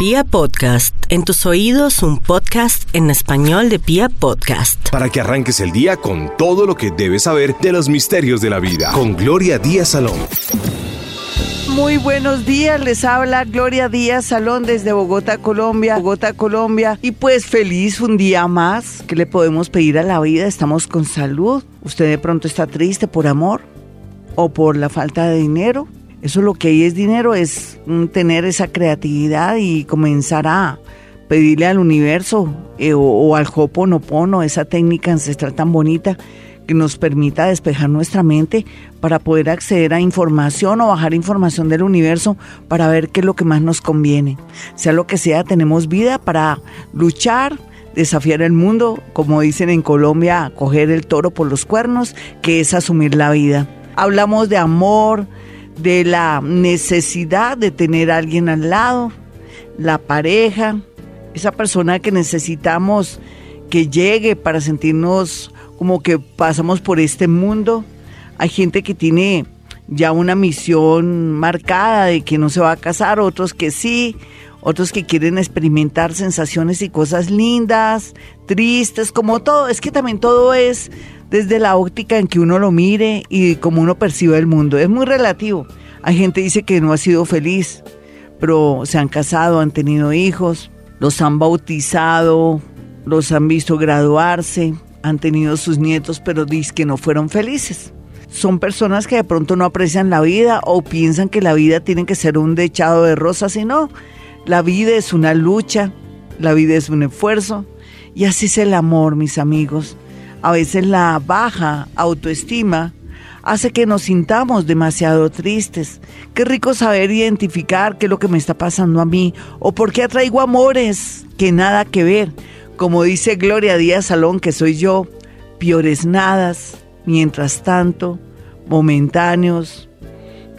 Pia Podcast, en tus oídos un podcast en español de Pia Podcast. Para que arranques el día con todo lo que debes saber de los misterios de la vida. Con Gloria Díaz Salón. Muy buenos días, les habla Gloria Díaz Salón desde Bogotá, Colombia. Bogotá, Colombia. Y pues feliz un día más. ¿Qué le podemos pedir a la vida? Estamos con salud. ¿Usted de pronto está triste por amor? ¿O por la falta de dinero? Eso lo que hay es dinero, es mm, tener esa creatividad y comenzar a pedirle al universo eh, o, al Hoponopono, esa técnica ancestral tan bonita que nos permita despejar nuestra mente para poder acceder a información o bajar información del universo para ver qué es lo que más nos conviene. Sea lo que sea, tenemos vida para luchar, desafiar el mundo, como dicen en Colombia, coger el toro por los cuernos, que es asumir la vida. Hablamos de amor, de la necesidad de tener a alguien al lado, la pareja, esa persona que necesitamos que llegue para sentirnos como que pasamos por este mundo. Hay gente que tiene ya una misión marcada de que no se va a casar, otros que sí, otros que quieren experimentar sensaciones y cosas lindas, tristes, como todo. Es que también todo es desde la óptica en que uno lo mire y como uno percibe el mundo. Es muy relativo. Hay gente que dice que no ha sido feliz, pero se han casado, han tenido hijos, los han bautizado, los han visto graduarse, han tenido sus nietos, pero dicen que no fueron felices. Son personas que de pronto no aprecian la vida o piensan que la vida tiene que ser un dechado de rosas y no. La vida es una lucha, la vida es un esfuerzo y así es el amor, mis amigos. A veces la baja autoestima hace que nos sintamos demasiado tristes. Qué rico saber identificar qué es lo que me está pasando a mí o por qué atraigo amores que nada que ver. Como dice Gloria Díaz Salón, que soy yo, piores nadas, mientras tanto, momentáneos,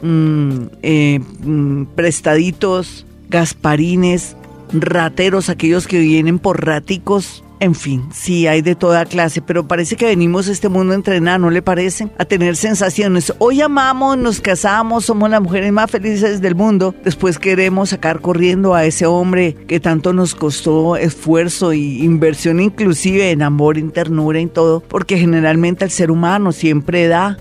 mm, eh, mm, prestaditos, gasparines, rateros, aquellos que vienen por raticos en fin, sí, hay de toda clase, pero parece que venimos a este mundo a entrenar, ¿no le parece? A tener sensaciones. Hoy amamos, nos casamos, somos las mujeres más felices del mundo. Después queremos sacar corriendo a ese hombre que tanto nos costó esfuerzo y inversión, inclusive en amor, en ternura, en todo, porque generalmente el ser humano siempre da,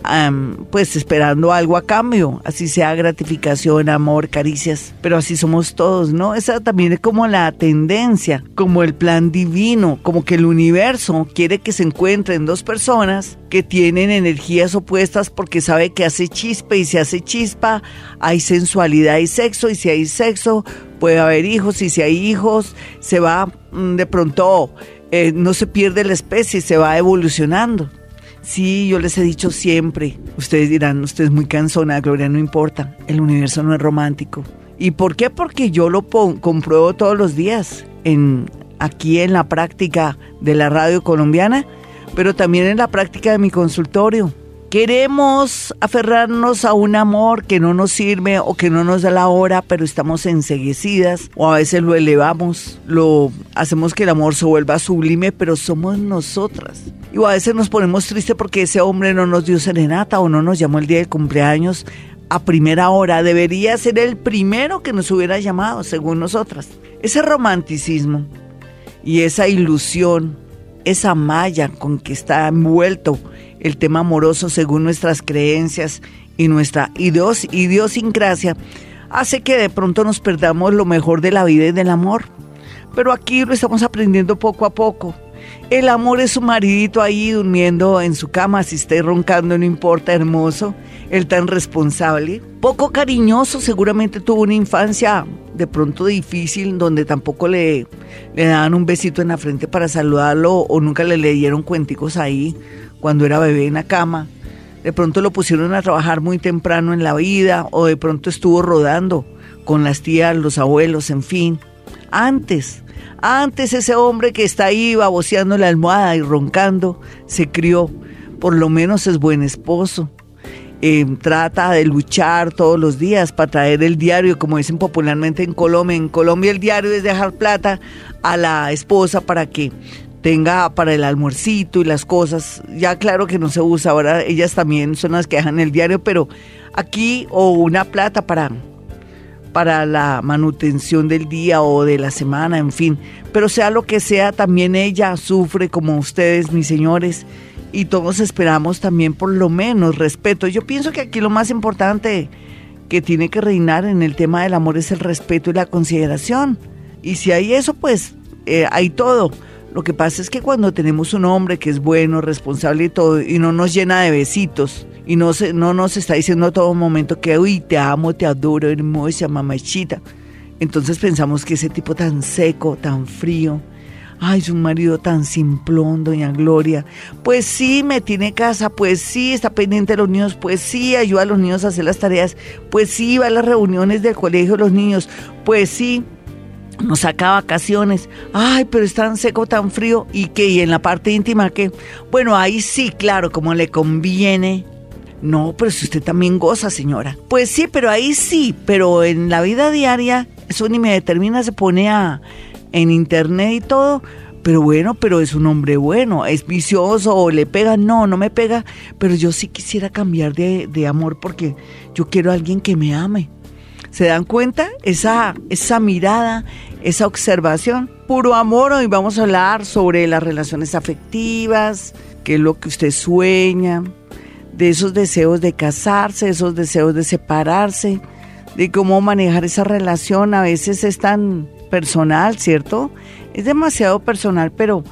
pues esperando algo a cambio, así sea gratificación, amor, caricias, pero así somos todos, ¿no? Esa también es como la tendencia, como el plan divino como que el universo quiere que se encuentren dos personas que tienen energías opuestas porque sabe que hace chispa y si hace chispa hay sensualidad y sexo y si hay sexo puede haber hijos y si hay hijos se va mm, de pronto eh, no se pierde la especie, se va evolucionando. Sí, yo les he dicho siempre, ustedes dirán, usted es muy cansona, Gloria, no importa, el universo no es romántico. ¿Y por qué? Porque yo lo compruebo todos los días en aquí en la práctica de la radio colombiana, pero también en la práctica de mi consultorio. Queremos aferrarnos a un amor que no nos sirve o que no nos da la hora, pero estamos enseguecidas o a veces lo elevamos, lo hacemos que el amor se vuelva sublime, pero somos nosotras. Y a veces nos ponemos tristes porque ese hombre no nos dio serenata o no nos llamó el día del cumpleaños a primera hora. Debería ser el primero que nos hubiera llamado, según nosotras. Ese romanticismo y esa ilusión, esa malla con que está envuelto el tema amoroso según nuestras creencias y nuestra idiosincrasia, hace que de pronto nos perdamos lo mejor de la vida y del amor. Pero aquí lo estamos aprendiendo poco a poco. El amor es su maridito ahí durmiendo en su cama, si esté roncando, no importa, hermoso. El tan responsable. Poco cariñoso, seguramente tuvo una infancia de pronto difícil, donde tampoco le, le daban un besito en la frente para saludarlo o nunca le leyeron cuenticos ahí cuando era bebé en la cama. De pronto lo pusieron a trabajar muy temprano en la vida o de pronto estuvo rodando con las tías, los abuelos, en fin. Antes, antes ese hombre que está ahí baboseando la almohada y roncando, se crió. Por lo menos es buen esposo, eh, trata de luchar todos los días para traer el diario, como dicen popularmente en Colombia. En Colombia el diario es dejar plata a la esposa para que tenga para el almuercito y las cosas. Ya claro que no se usa, ahora ellas también son las que dejan el diario, pero aquí o una plata para para la manutención del día o de la semana, en fin. Pero sea lo que sea, también ella sufre como ustedes, mis señores, y todos esperamos también por lo menos respeto. Yo pienso que aquí lo más importante que tiene que reinar en el tema del amor es el respeto y la consideración. Y si hay eso, pues eh, hay todo. Lo que pasa es que cuando tenemos un hombre que es bueno, responsable y todo, y no nos llena de besitos, y no, se, no nos está diciendo a todo momento que, uy, te amo, te adoro, hermosa, mamachita. Entonces pensamos que ese tipo tan seco, tan frío, ay, es un marido tan simplón, doña Gloria. Pues sí, me tiene casa, pues sí, está pendiente de los niños, pues sí, ayuda a los niños a hacer las tareas, pues sí, va a las reuniones del colegio de los niños, pues sí, nos saca vacaciones. Ay, pero es tan seco, tan frío. ¿Y qué? ¿Y en la parte íntima qué? Bueno, ahí sí, claro, como le conviene. No, pero si usted también goza, señora. Pues sí, pero ahí sí, pero en la vida diaria, eso ni me determina, se pone a, en internet y todo. Pero bueno, pero es un hombre bueno, es vicioso o le pega, no, no me pega, pero yo sí quisiera cambiar de, de amor porque yo quiero a alguien que me ame. ¿Se dan cuenta? Esa, esa mirada, esa observación. Puro amor, hoy vamos a hablar sobre las relaciones afectivas, qué es lo que usted sueña, de esos deseos de casarse, esos deseos de separarse, de cómo manejar esa relación. A veces es tan personal, ¿cierto? Es demasiado personal, pero,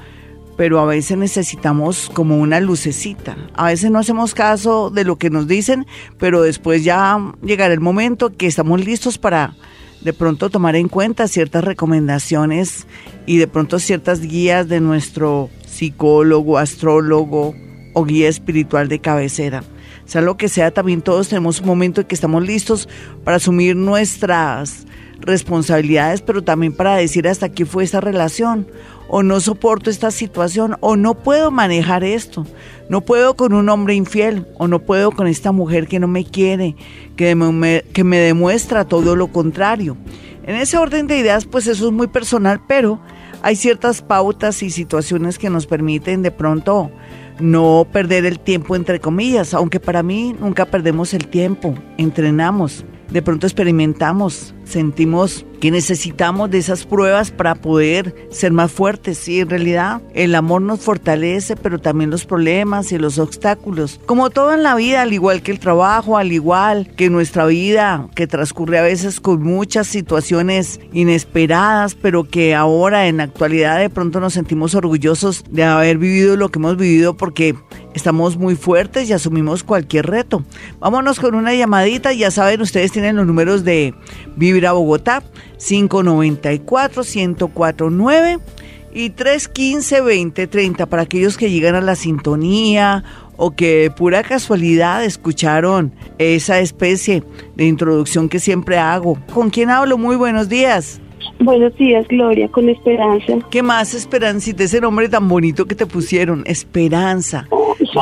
pero a veces necesitamos como una lucecita. A veces no hacemos caso de lo que nos dicen, pero después ya llegará el momento que estamos listos para de pronto tomar en cuenta ciertas recomendaciones y de pronto ciertas guías de nuestro psicólogo, astrólogo o guía espiritual de cabecera. Sea lo que sea, también todos tenemos un momento en que estamos listos para asumir nuestras responsabilidades, pero también para decir hasta aquí fue esta relación, o no soporto esta situación, o no puedo manejar esto, no puedo con un hombre infiel, o no puedo con esta mujer que no me quiere, que me, que me demuestra todo lo contrario. En ese orden de ideas, pues eso es muy personal, pero hay ciertas pautas y situaciones que nos permiten de pronto no perder el tiempo entre comillas, aunque para mí nunca perdemos el tiempo, entrenamos de pronto experimentamos, sentimos que necesitamos de esas pruebas para poder ser más fuertes. Y en realidad el amor nos fortalece, pero también los problemas y los obstáculos. Como todo en la vida, al igual que el trabajo, al igual que nuestra vida, que transcurre a veces con muchas situaciones inesperadas, pero que ahora en la actualidad de pronto nos sentimos orgullosos de haber vivido lo que hemos vivido porque estamos muy fuertes y asumimos cualquier reto. Vámonos con una llamadita, ya saben, ustedes tienen los números de Vibra Bogotá, 594-1049 y 315-2030 para aquellos que llegan a la sintonía o que pura casualidad escucharon esa especie de introducción que siempre hago. ¿Con quién hablo? Muy buenos días. Buenos días, Gloria, con Esperanza. ¿Qué más, Esperancita? Ese nombre tan bonito que te pusieron, Esperanza,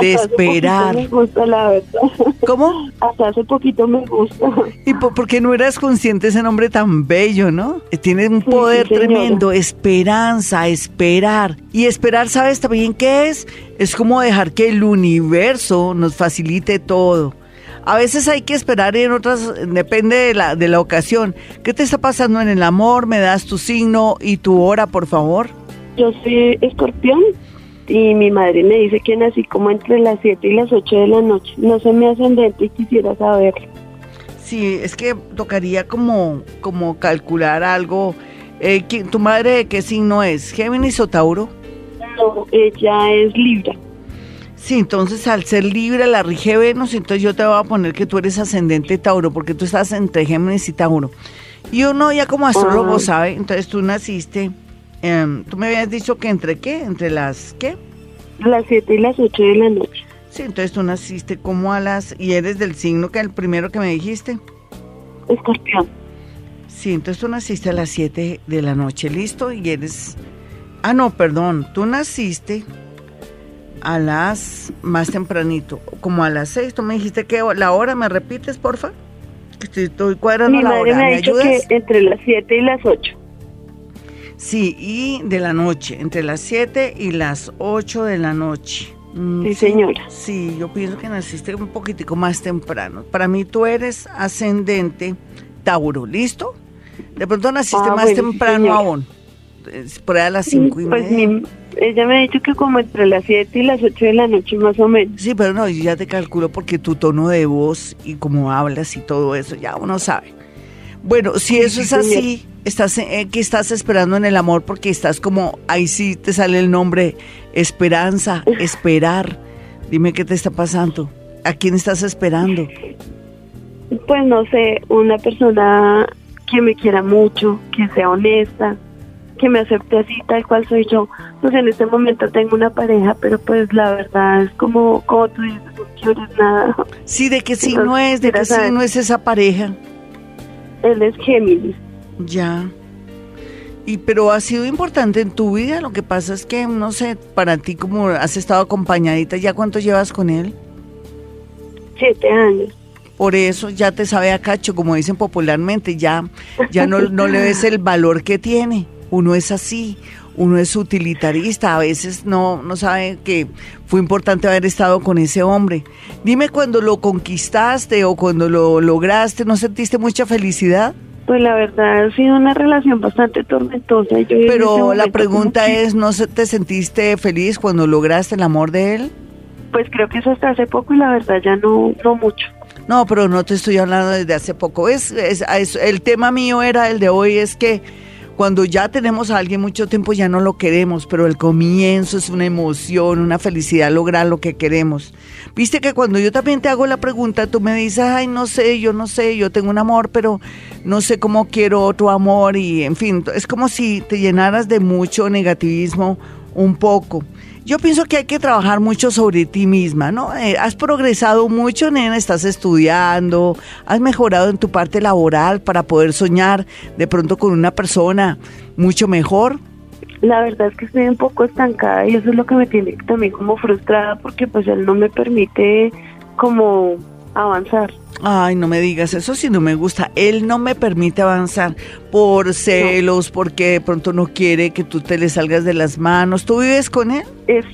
de esperar. Me gusta, la verdad. ¿Cómo? Hasta hace poquito me gusta. ¿Y por, qué no eras consciente de ese nombre tan bello, no? Eh, tiene un poder tremendo, esperanza, esperar. Y esperar, ¿sabes también qué es? Es como dejar que el universo nos facilite todo a veces hay que esperar y en otras depende de la, de la ocasión. ¿Qué te está pasando en el amor? ¿Me das tu signo y tu hora, por favor? Yo soy escorpión y mi madre me dice que nací como entre las 7 y las 8 de la noche. No sé mi ascendente y quisiera saberlo. Sí, es que tocaría como, como calcular algo. Eh, ¿Tu madre de qué signo es? ¿Géminis o Tauro? No, ella es Libra. Sí, entonces al ser libre la rige Venus, entonces yo te voy a poner que tú eres ascendente Tauro, porque tú estás entre Géminis y Tauro. Y uno ya como astrólogo sabe, entonces tú naciste, em, tú me habías dicho que entre qué, entre las qué? Las 7 y las 8 de la noche. Sí, entonces tú naciste como a las, y eres del signo que el primero que me dijiste. Escorpión. Sí, entonces tú naciste a las 7 de la noche, listo, y eres, ah no, perdón, tú naciste a las más tempranito, como a las seis. Tú me dijiste que la hora, ¿me repites, porfa? Estoy, estoy cuadrando Mi la madre hora. me ha ¿Me dicho ayudas? que entre las 7 y las 8. Sí, y de la noche, entre las 7 y las 8 de la noche. Mm, Sí, señora. Sí, yo pienso que naciste un poquitico más temprano. Para mí tú eres ascendente Tauro, ¿listo? De pronto naciste Ah, más bueno, temprano aún. Por ahí a las cinco y Pues media. mi- ella me ha dicho que como entre las 7 y las 8 de la noche más o menos. Sí, pero no, yo ya te calculo porque tu tono de voz y cómo hablas y todo eso, ya uno sabe. Bueno, si eso es así, estás eh, ¿qué estás esperando en el amor? Porque estás como, ahí sí te sale el nombre, esperanza, esperar. Dime qué te está pasando. ¿A quién estás esperando? Pues no sé, una persona que me quiera mucho, que sea honesta, que me acepte así tal cual soy yo. Pues en este momento tengo una pareja, pero pues la verdad es como, como tú dices, no quieres nada. Sí, de qué Entonces, signo es, de quisiera saber. signo es esa pareja. Él es Géminis. Ya. Y pero ha sido importante en tu vida, lo que pasa es que, no sé, para ti como has estado acompañadita, ¿ya cuánto llevas con él? Siete años. Por eso ya te sabe a cacho, como dicen popularmente, ya, ya no, no le ves el valor que tiene. Uno es así, uno es utilitarista, a veces no, no sabe que fue importante haber estado con ese hombre. Dime cuando lo conquistaste o cuando lo lograste, ¿no sentiste mucha felicidad? Pues la verdad ha sido una relación bastante tormentosa. Yo Pero la pregunta es, ¿no te sentiste feliz cuando lograste el amor de él? Pues creo que eso hasta hace poco y la verdad ya no, no mucho. No, pero no te estoy hablando desde hace poco. Es, es- es- el tema mío era el de hoy, es que cuando ya tenemos a alguien mucho tiempo ya no lo queremos, pero el comienzo es una emoción, una felicidad lograr lo que queremos. Viste que cuando yo también te hago la pregunta, tú me dices, ay, no sé, yo no sé, yo tengo un amor, pero no sé cómo quiero otro amor y en fin, es como si te llenaras de mucho negativismo un poco. Yo pienso que hay que trabajar mucho sobre ti misma, ¿no? Eh, has progresado mucho, nena, estás estudiando, has mejorado en tu parte laboral para poder soñar de pronto con una persona mucho mejor. La verdad es que estoy un poco estancada y eso es lo que me tiene también como frustrada porque pues él no me permite como avanzar. Ay, no me digas eso si no me gusta. Él no me permite avanzar por celos, porque de pronto no quiere que tú te le salgas de las manos. ¿Tú vives con él? Es,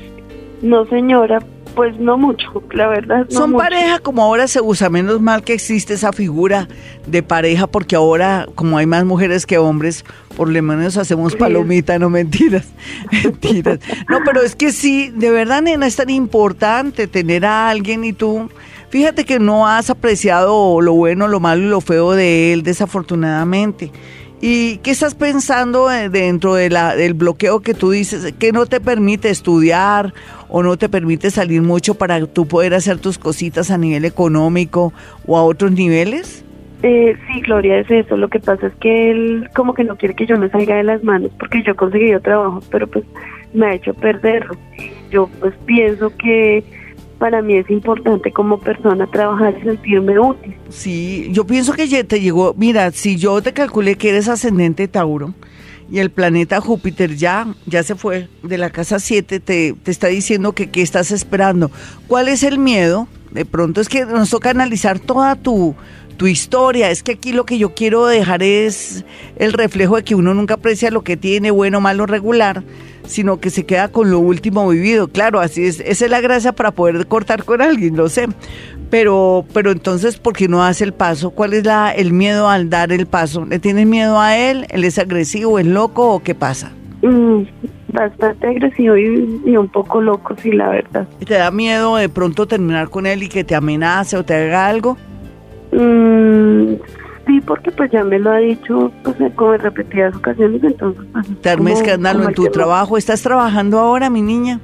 no señora, pues no mucho, la verdad. No Son mucho. pareja como ahora se usa, menos mal que existe esa figura de pareja, porque ahora, como hay más mujeres que hombres, por lo menos hacemos Sí. palomita, no mentiras, mentiras. No, pero es que sí, de verdad, nena, es tan importante tener a alguien y tú, fíjate que no has apreciado lo bueno, lo malo y lo feo de él, desafortunadamente. ¿Y qué estás pensando eh, dentro del bloqueo que tú dices, que no te permite estudiar o no te permite salir mucho para tú poder hacer tus cositas a nivel económico o a otros niveles? Eh, sí, Gloria, es eso. Lo que pasa es que él como que no quiere que yo me salga de las manos porque yo he conseguido trabajo, pero pues me ha hecho perderlo. Yo pues pienso que para mí es importante como persona trabajar sentirme útil. Sí, yo pienso que ya te llegó, mira, si yo te calculé que eres ascendente Tauro y el planeta Júpiter ya, ya se fue de la casa 7, te, te está diciendo que qué estás esperando. ¿Cuál es el miedo? De pronto es que nos toca analizar toda tu, tu historia. Es que aquí lo que yo quiero dejar es el reflejo de que uno nunca aprecia lo que tiene, bueno, malo, regular, sino que se queda con lo último vivido. Claro, así es, esa es la gracia para poder cortar con alguien, lo sé. Pero, pero entonces, ¿por qué no hace el paso? ¿Cuál es la, el miedo al dar el paso? ¿Le tienes miedo a él? ¿Él es agresivo, es loco o qué pasa? Mm, bastante agresivo y, y un poco loco, sí, la verdad. ¿Y ¿Te da miedo de pronto terminar con él y que te amenace o te haga algo? Mm, sí, porque pues ya me lo ha dicho pues como en repetidas ocasiones, entonces pues, es ¿Te escándalo en tu trabajo? ¿Estás trabajando ahora, mi niña?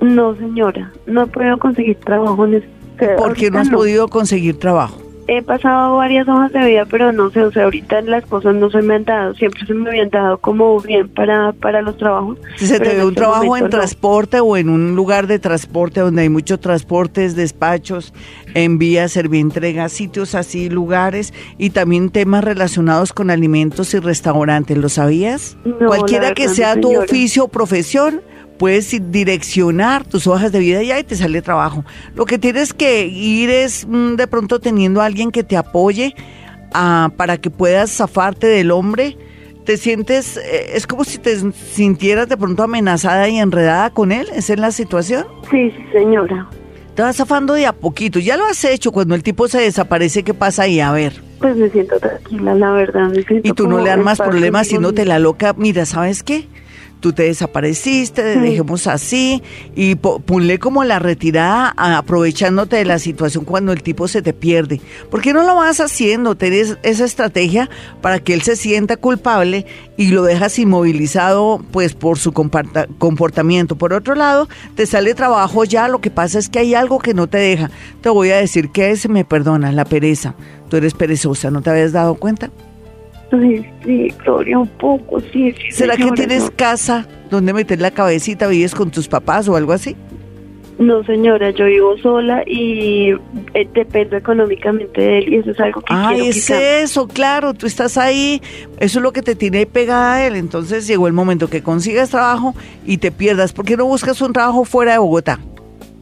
No, señora, no he podido conseguir trabajo en este ¿Por qué no has podido conseguir trabajo? He pasado varias hojas de vida, pero no sé, o sea, ahorita las cosas no se me han dado, siempre se me habían dado como bien para, para los trabajos. Si se te ve un este trabajo en no. transporte o en un lugar de transporte donde hay muchos transportes, despachos, envías, servientrega, sitios así, lugares y también temas relacionados con alimentos y restaurantes, ¿lo sabías? No, Cualquiera que sea tu señora. oficio o profesión, puedes direccionar tus hojas de vida y ahí te sale trabajo. Lo que tienes que ir es mm, de pronto teniendo a alguien que te apoye ah, para que puedas zafarte del hombre. ¿Te sientes, eh, es como si te sintieras de pronto amenazada y enredada con él? ¿Esa es la situación? Sí, señora. Te vas zafando de a poquito. Ya lo has hecho cuando el tipo se desaparece, ¿qué pasa ahí? A ver. Pues me siento tranquila, la verdad. Me siento Y tú no le paz problemas conmigo te la loca. Mira, ¿sabes qué? Tú te desapareciste, dejemos así y po- ponle como la retirada aprovechándote de la situación cuando el tipo se te pierde. ¿Por qué no lo vas haciendo? Tienes esa estrategia para que él se sienta culpable y lo dejas inmovilizado pues por su comportamiento. Por otro lado, te sale trabajo ya, lo que pasa es que hay algo que no te deja. Te voy a decir que es, me perdona, la pereza. Tú eres perezosa, ¿no te habías dado cuenta? Ay, sí, Gloria, un poco, sí. sí ¿Será que tienes no. casa donde meter la cabecita, vives con tus papás o algo así? No, señora, yo vivo sola y eh, dependo económicamente de él y eso es algo que Ay, quiero es eso, claro, tú estás ahí, eso es lo que te tiene pegada a él, entonces llegó el momento que consigas trabajo y te pierdas. ¿Por qué no buscas un trabajo fuera de Bogotá?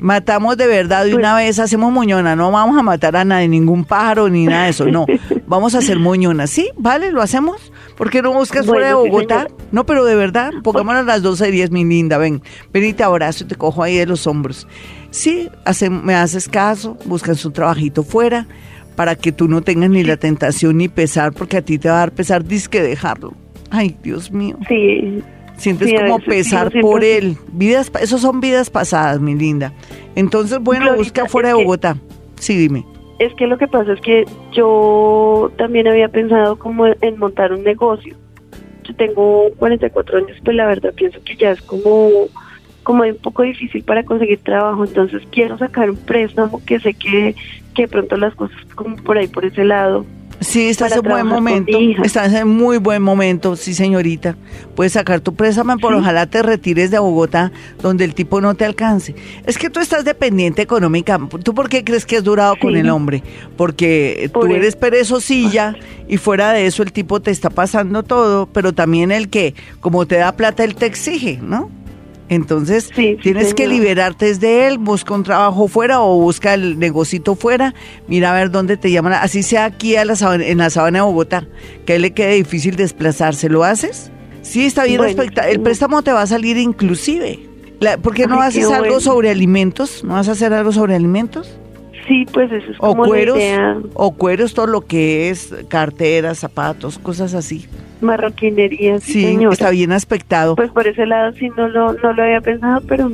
Matamos de verdad de Pues- una vez, hacemos moñona, no vamos a matar a nadie, ningún pájaro ni nada de eso, no. Vamos a hacer moñona, ¿sí? ¿Vale? ¿Lo hacemos? ¿Por qué no buscas fuera de sí, Bogotá? no, pero de verdad, pongámonos a las 12 y 10, mi linda, ven, ven y te abrazo y te cojo ahí de los hombros. Sí, hace- me haces caso, buscas un trabajito fuera para que tú no tengas ni la tentación ni pesar, porque a ti te va a dar pesar disque dejarlo. Ay, Dios mío. Sí, Sientes Sí, como sí, pesar por él. Vidas, esos son vidas pasadas, mi linda. Entonces, bueno, Glorita, busca fuera de Bogotá. Sí, dime. Es que lo que pasa es que yo también había pensado como en montar un negocio. Yo tengo 44 años, pues la verdad pienso que ya es como como un poco difícil para conseguir trabajo, entonces quiero sacar un préstamo que sé que, que de pronto las cosas como por ahí, por ese lado. Sí, estás en buen momento. Estás en muy buen momento, sí, señorita. Puedes sacar tu préstamo, pero Sí. ojalá te retires de Bogotá, donde el tipo no te alcance. Es que tú estás dependiente económica. ¿Tú por qué crees que has durado con el hombre? Porque Por tú eres perezosilla y fuera de eso el tipo te está pasando todo, pero también el que, como te da plata, él te exige, ¿no? Entonces, Sí, tienes que liberarte de él, busca un trabajo fuera o busca el negocito fuera, mira a ver dónde te llaman, así sea aquí a la sabana- en la sabana de Bogotá, que a él le quede difícil desplazarse, ¿lo haces? Sí, está bien, Bueno, el préstamo te va a salir inclusive. La- ¿Por qué no Ay, qué haces algo bueno. sobre alimentos? ¿No vas a hacer algo sobre alimentos? Sí, pues eso es O como cueros, la idea, o cueros, todo lo que es carteras, zapatos, cosas así. Marroquinería, sí, Sí, señora. está bien aspectado. Pues por ese lado sí no lo, no lo había pensado, pero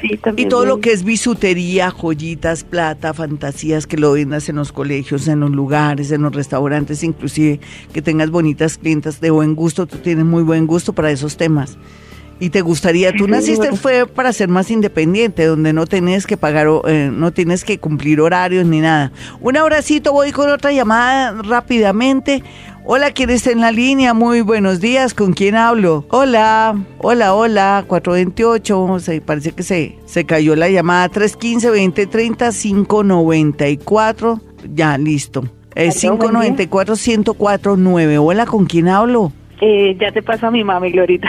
sí también. Y todo lo que es bisutería, joyitas, plata, fantasías, que lo vendas en los colegios, en los lugares, en los restaurantes, inclusive que tengas bonitas clientas de buen gusto, tú tienes muy buen gusto para esos temas. Y te gustaría, Sí, tú naciste fue para ser más independiente, donde no tienes que pagar, eh, no tienes que cumplir horarios ni nada. Un abracito, voy con otra llamada rápidamente. Hola, ¿quién está en la línea? Muy buenos días, ¿con quién hablo? Hola, hola, hola, 428, se, parece que se, se cayó la llamada, 315-2030, 594, ya, listo. Eh, 594-1049, hola, ¿con quién hablo? Eh, ya te paso a mi mami, Glorita.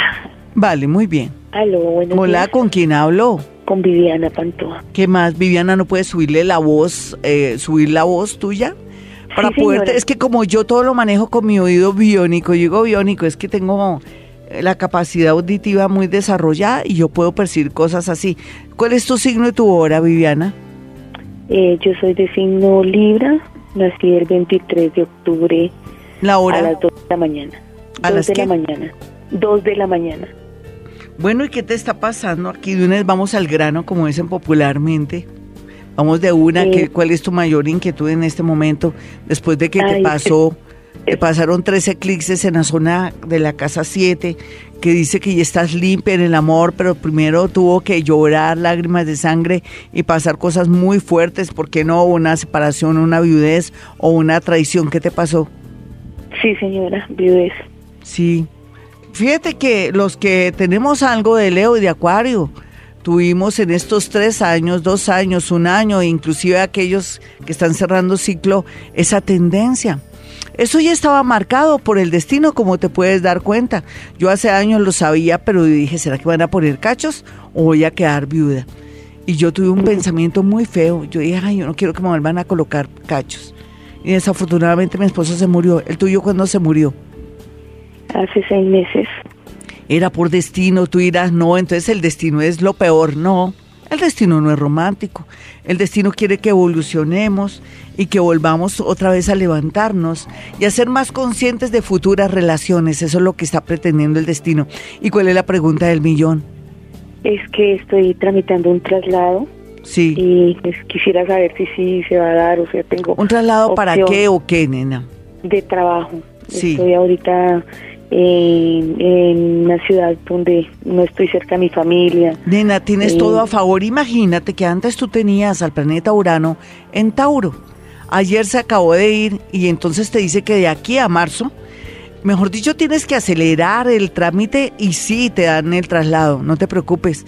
Vale, muy bien. Aló, buenos Hola, días. ¿con quién hablo? Con Viviana Pantoja. ¿Qué más? Viviana, ¿no puedes subirle la voz, eh, subir la voz tuya? Para Sí, es que como yo todo lo manejo con mi oído biónico, yo digo biónico, es que tengo eh, la capacidad auditiva muy desarrollada y yo puedo percibir cosas así. ¿Cuál es tu signo y tu hora, Viviana? Eh, yo soy de signo Libra, nací el 23 de octubre La a hora. las 2 de la mañana. ¿A 2 las de qué? la mañana. 2 de la mañana. Bueno, ¿y qué te está pasando? Aquí de una vez vamos al grano, como dicen popularmente. Vamos de una, Sí. ¿qué- ¿cuál es tu mayor inquietud en este momento? Después de que te pasó, te pasaron tres eclipses en la zona de la casa 7, que dice que ya estás limpia en el amor, pero primero tuvo que llorar lágrimas de sangre y pasar cosas muy fuertes, porque no hubo una separación, una viudez o una traición. ¿Qué te pasó? Sí, señora, viudez. Sí. Fíjate que los que tenemos algo de Leo y de Acuario, tuvimos en estos tres años, dos años, un año, inclusive aquellos que están cerrando ciclo, esa tendencia. Eso ya estaba marcado por el destino, como te puedes dar cuenta. Yo hace años lo sabía, pero dije, ¿será que van a poner cachos o voy a quedar viuda? Y yo tuve un pensamiento muy feo. Yo dije, ay, yo no quiero que me vuelvan a colocar cachos. Y desafortunadamente mi esposo se murió. ¿El tuyo cuándo se murió? Hace seis meses. Era por destino, tú dirás, no, entonces el destino es lo peor, no. El destino no es romántico. El destino quiere que evolucionemos y que volvamos otra vez a levantarnos y a ser más conscientes de futuras relaciones. Eso es lo que está pretendiendo el destino. ¿Y cuál es la pregunta del millón? Es que estoy tramitando un traslado. Sí. Y pues, quisiera saber si sí se va a dar, o sea, tengo... ¿Un traslado para qué o qué, nena? De trabajo. Sí. Estoy ahorita en, en, una ciudad donde no estoy cerca de mi familia. Nena, tienes Eh, todo a favor. Imagínate que antes tú tenías al planeta Urano en Tauro. Ayer se acabó de ir y entonces te dice que de aquí a marzo, mejor dicho, tienes que acelerar el trámite y sí te dan el traslado, no te preocupes.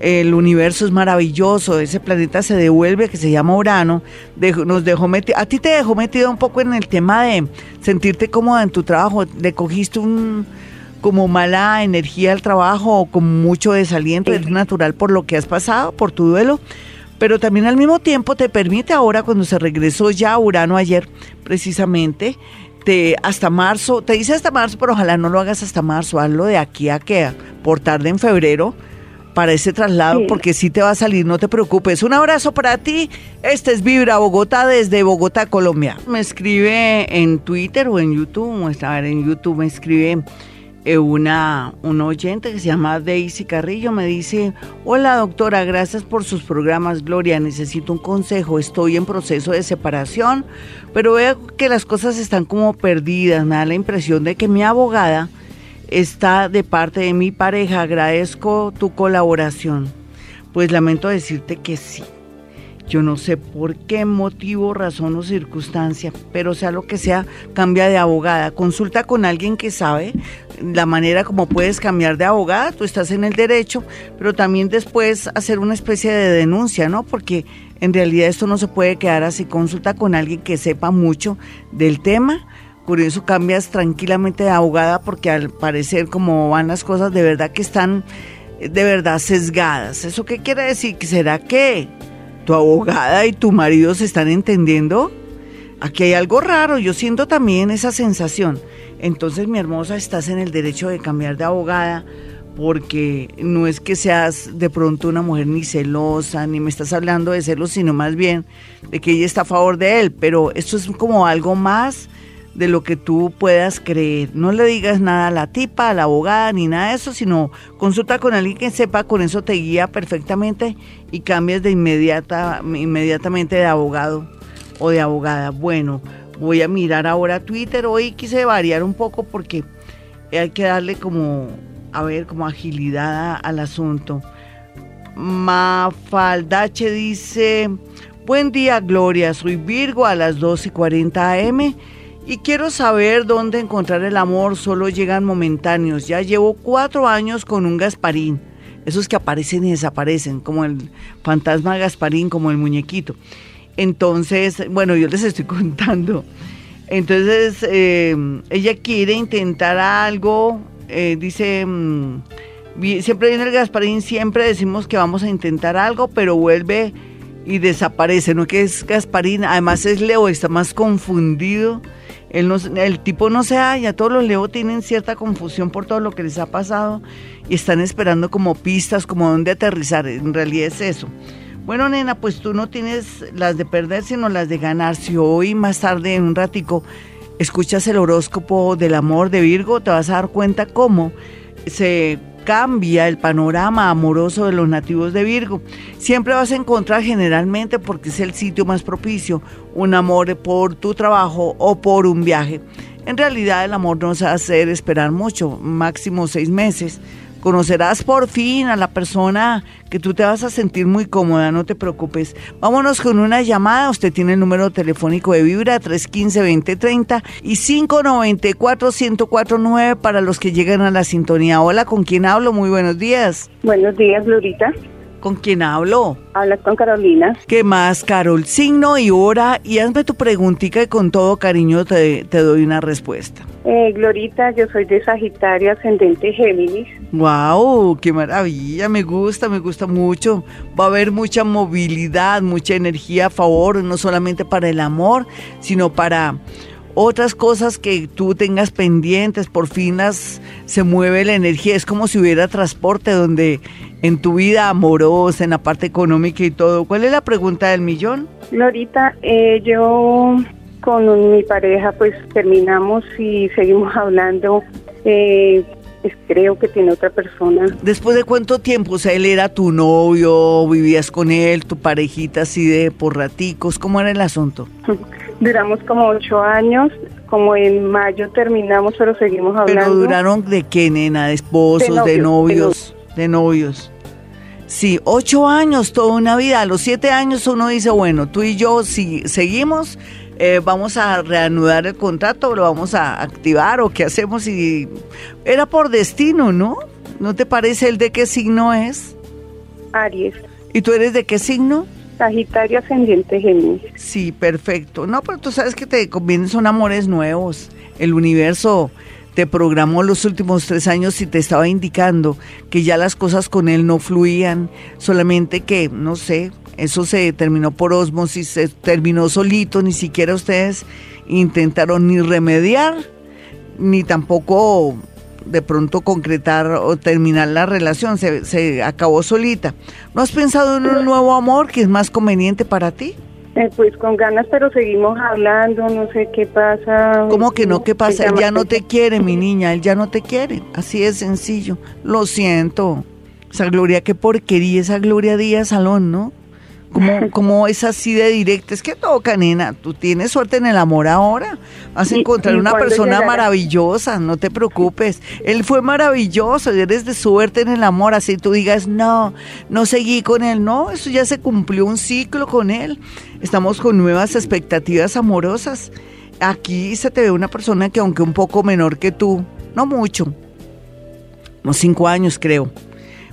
El universo es maravilloso, ese planeta se devuelve, que se llama Urano, dejó- nos dejó metido, a ti te dejó metido un poco en el tema de sentirte cómoda en tu trabajo, le cogiste un como mala energía al trabajo o con mucho desaliento, es natural por lo que has pasado, por tu duelo, pero también al mismo tiempo te permite ahora cuando se regresó ya Urano ayer precisamente te hasta marzo, te dice hasta marzo, pero ojalá no lo hagas hasta marzo, hazlo de aquí a que por tarde en febrero para ese traslado Sí. porque sí te va a salir, no te preocupes. Un abrazo para ti. Este es Vibra Bogotá desde Bogotá, Colombia. Me escribe en Twitter o en YouTube, a ver, en YouTube me escribe eh, una, una oyente que se llama Daisy Carrillo, me dice, hola doctora, gracias por sus programas, Gloria, necesito un consejo, estoy en proceso de separación, pero veo que las cosas están como perdidas, me da la impresión de que mi abogada está de parte de mi pareja, agradezco tu colaboración. Pues lamento decirte que sí. Yo no sé por qué motivo, razón o circunstancia, pero sea lo que sea, cambia de abogada. Consulta con alguien que sabe la manera como puedes cambiar de abogada. Tú estás en el derecho, pero también después hacer una especie de denuncia, ¿no? Porque en realidad esto no se puede quedar así. Consulta con alguien que sepa mucho del tema. Por eso cambias tranquilamente de abogada, porque al parecer como van las cosas, de verdad que están eh, de verdad sesgadas. ¿Eso qué quiere decir? ¿Que ¿Será que tu abogada y tu marido se están entendiendo? Aquí hay algo raro, yo siento también esa sensación. Entonces, mi hermosa, estás en el derecho de cambiar de abogada porque no es que seas de pronto una mujer ni celosa, ni me estás hablando de celos, sino más bien de que ella está a favor de él. Pero esto es como algo más de lo que tú puedas creer. No le digas nada a la tipa, a la abogada, ni nada de eso, sino consulta con alguien que sepa, con eso te guía perfectamente y cambias de inmediata, inmediatamente de abogado o de abogada. Bueno, voy a mirar ahora Twitter. Hoy quise variar un poco porque hay que darle como, a ver, como agilidad al asunto. Mafaldache dice, buen día Gloria, soy Virgo a las 2 y 40 am y quiero saber dónde encontrar el amor, solo llegan momentáneos. Ya llevo cuatro años con un Gasparín, esos que aparecen y desaparecen, como el fantasma Gasparín, como el muñequito. Entonces, bueno, yo les estoy contando. Entonces, eh, ella quiere intentar algo, eh, dice, mm, siempre viene el Gasparín, siempre decimos que vamos a intentar algo, pero vuelve y desaparece, ¿no? Que es Gasparín, además es Leo, está más confundido. Él no- el tipo no se halla, todos los Leo tienen cierta confusión por todo lo que les ha pasado y están esperando como pistas, como dónde aterrizar, en realidad es eso. Bueno, nena, pues tú no tienes las de perder, sino las de ganar. Si hoy más tarde, en un ratico, escuchas el horóscopo del amor de Virgo, te vas a dar cuenta cómo se cambia el panorama amoroso de los nativos de Virgo. Siempre vas a encontrar generalmente, porque es el sitio más propicio, un amor por tu trabajo o por un viaje. En realidad el amor no se hacer esperar mucho, máximo seis meses. Conocerás por fin a la persona que tú te vas a sentir muy cómoda, no te preocupes. Vámonos con una llamada. Usted tiene el número telefónico de Vibra 315-2030 y 594-1049 para los que llegan a la sintonía. Hola, ¿con quién hablo? Muy buenos días. Buenos días, Glorita. ¿Con quién hablo? Hablas con Carolina. ¿Qué más, Carol? Signo y hora y hazme tu preguntita y con todo cariño te, te doy una respuesta. Eh, Glorita, yo soy de Sagitario, ascendente Géminis. ¡Wow! ¡Qué maravilla! Me gusta, me gusta mucho. Va a haber mucha movilidad, mucha energía a favor, no solamente para el amor, sino para otras cosas que tú tengas pendientes, por fin las, se mueve la energía, es como si hubiera transporte donde en tu vida amorosa, en la parte económica y todo. ¿Cuál es la pregunta del millón? Lorita, eh, yo con mi pareja pues terminamos y seguimos hablando. Eh, creo que tiene otra persona. ¿Después de cuánto tiempo? O sea, él era tu novio, vivías con él, tu parejita así de por raticos, ¿cómo era el asunto? Duramos como ocho años, como en mayo terminamos, pero seguimos hablando. ¿Pero duraron de qué, nena? ¿De esposos, de, novios, de novios? Sí, ocho años, toda una vida. A los siete años uno dice, bueno, tú y yo si seguimos, eh, vamos a reanudar el contrato, lo vamos a activar o qué hacemos. Y era por destino, ¿no? ¿No te parece el de qué signo es? Aries. ¿Y tú eres de qué signo? Sagitario ascendiente Géminis. Sí, perfecto. No, pero tú sabes que te convienen, son amores nuevos. El universo te programó los últimos tres años y te estaba indicando que ya las cosas con él no fluían, solamente que, no sé, eso se terminó por osmosis, se terminó solito, ni siquiera ustedes intentaron ni remediar, ni tampoco de pronto concretar o terminar la relación, se, acabó solita. ¿No has pensado en un nuevo amor que es más conveniente para ti? Eh, pues con ganas, pero seguimos hablando, no sé qué pasa. ¿Cómo que no? ¿Qué pasa? Él ya no te quiere, mi niña, él ya no te quiere. Así es sencillo. Lo siento. Esa Gloria, qué porquería esa Gloria Díaz Salón, ¿no? Como, como es así de directa. Es que toca, nena, tú tienes suerte en el amor ahora. Vas a encontrar una persona maravillosa, no te preocupes. Él fue maravilloso y eres de suerte en el amor. Así tú digas, no, no seguí con él. No, eso ya se cumplió un ciclo con él. Estamos con nuevas expectativas amorosas. Aquí se te ve una persona que aunque un poco menor que tú, no mucho, unos cinco años creo,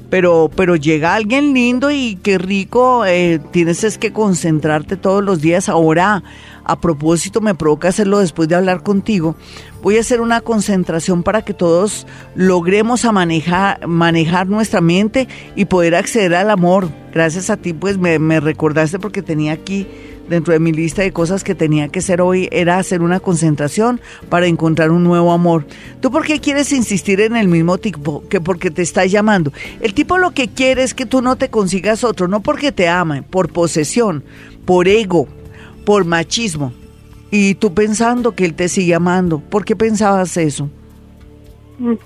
pero, pero llega alguien lindo y qué rico, eh, tienes es que concentrarte todos los días. Ahora, a propósito, me provoca hacerlo después de hablar contigo. Voy a hacer una concentración para que todos logremos manejar, nuestra mente y poder acceder al amor. Gracias a ti, pues me recordaste porque tenía aquí dentro de mi lista de cosas que tenía que hacer hoy era hacer una concentración para encontrar un nuevo amor. ¿Tú por qué quieres insistir en el mismo tipo que porque te está llamando? El tipo lo que quiere es que tú no te consigas otro, no porque te ama, por posesión, por ego, por machismo. Y tú pensando que él te sigue amando, ¿por qué pensabas eso?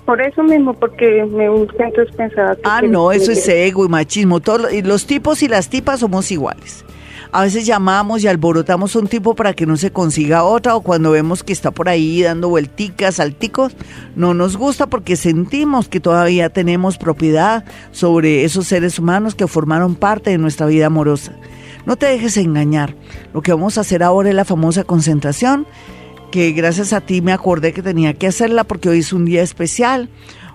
Por eso mismo, porque me gusta entonces pensaba que... Ah, no, eso es ego y machismo. Todos los tipos y las tipas somos iguales. A veces llamamos y alborotamos un tipo para que no se consiga otra o cuando vemos que está por ahí dando vuelticas, salticos, no nos gusta porque sentimos que todavía tenemos propiedad sobre esos seres humanos que formaron parte de nuestra vida amorosa. No te dejes engañar. Lo que vamos a hacer ahora es la famosa concentración, que gracias a ti me acordé que tenía que hacerla porque hoy es un día especial.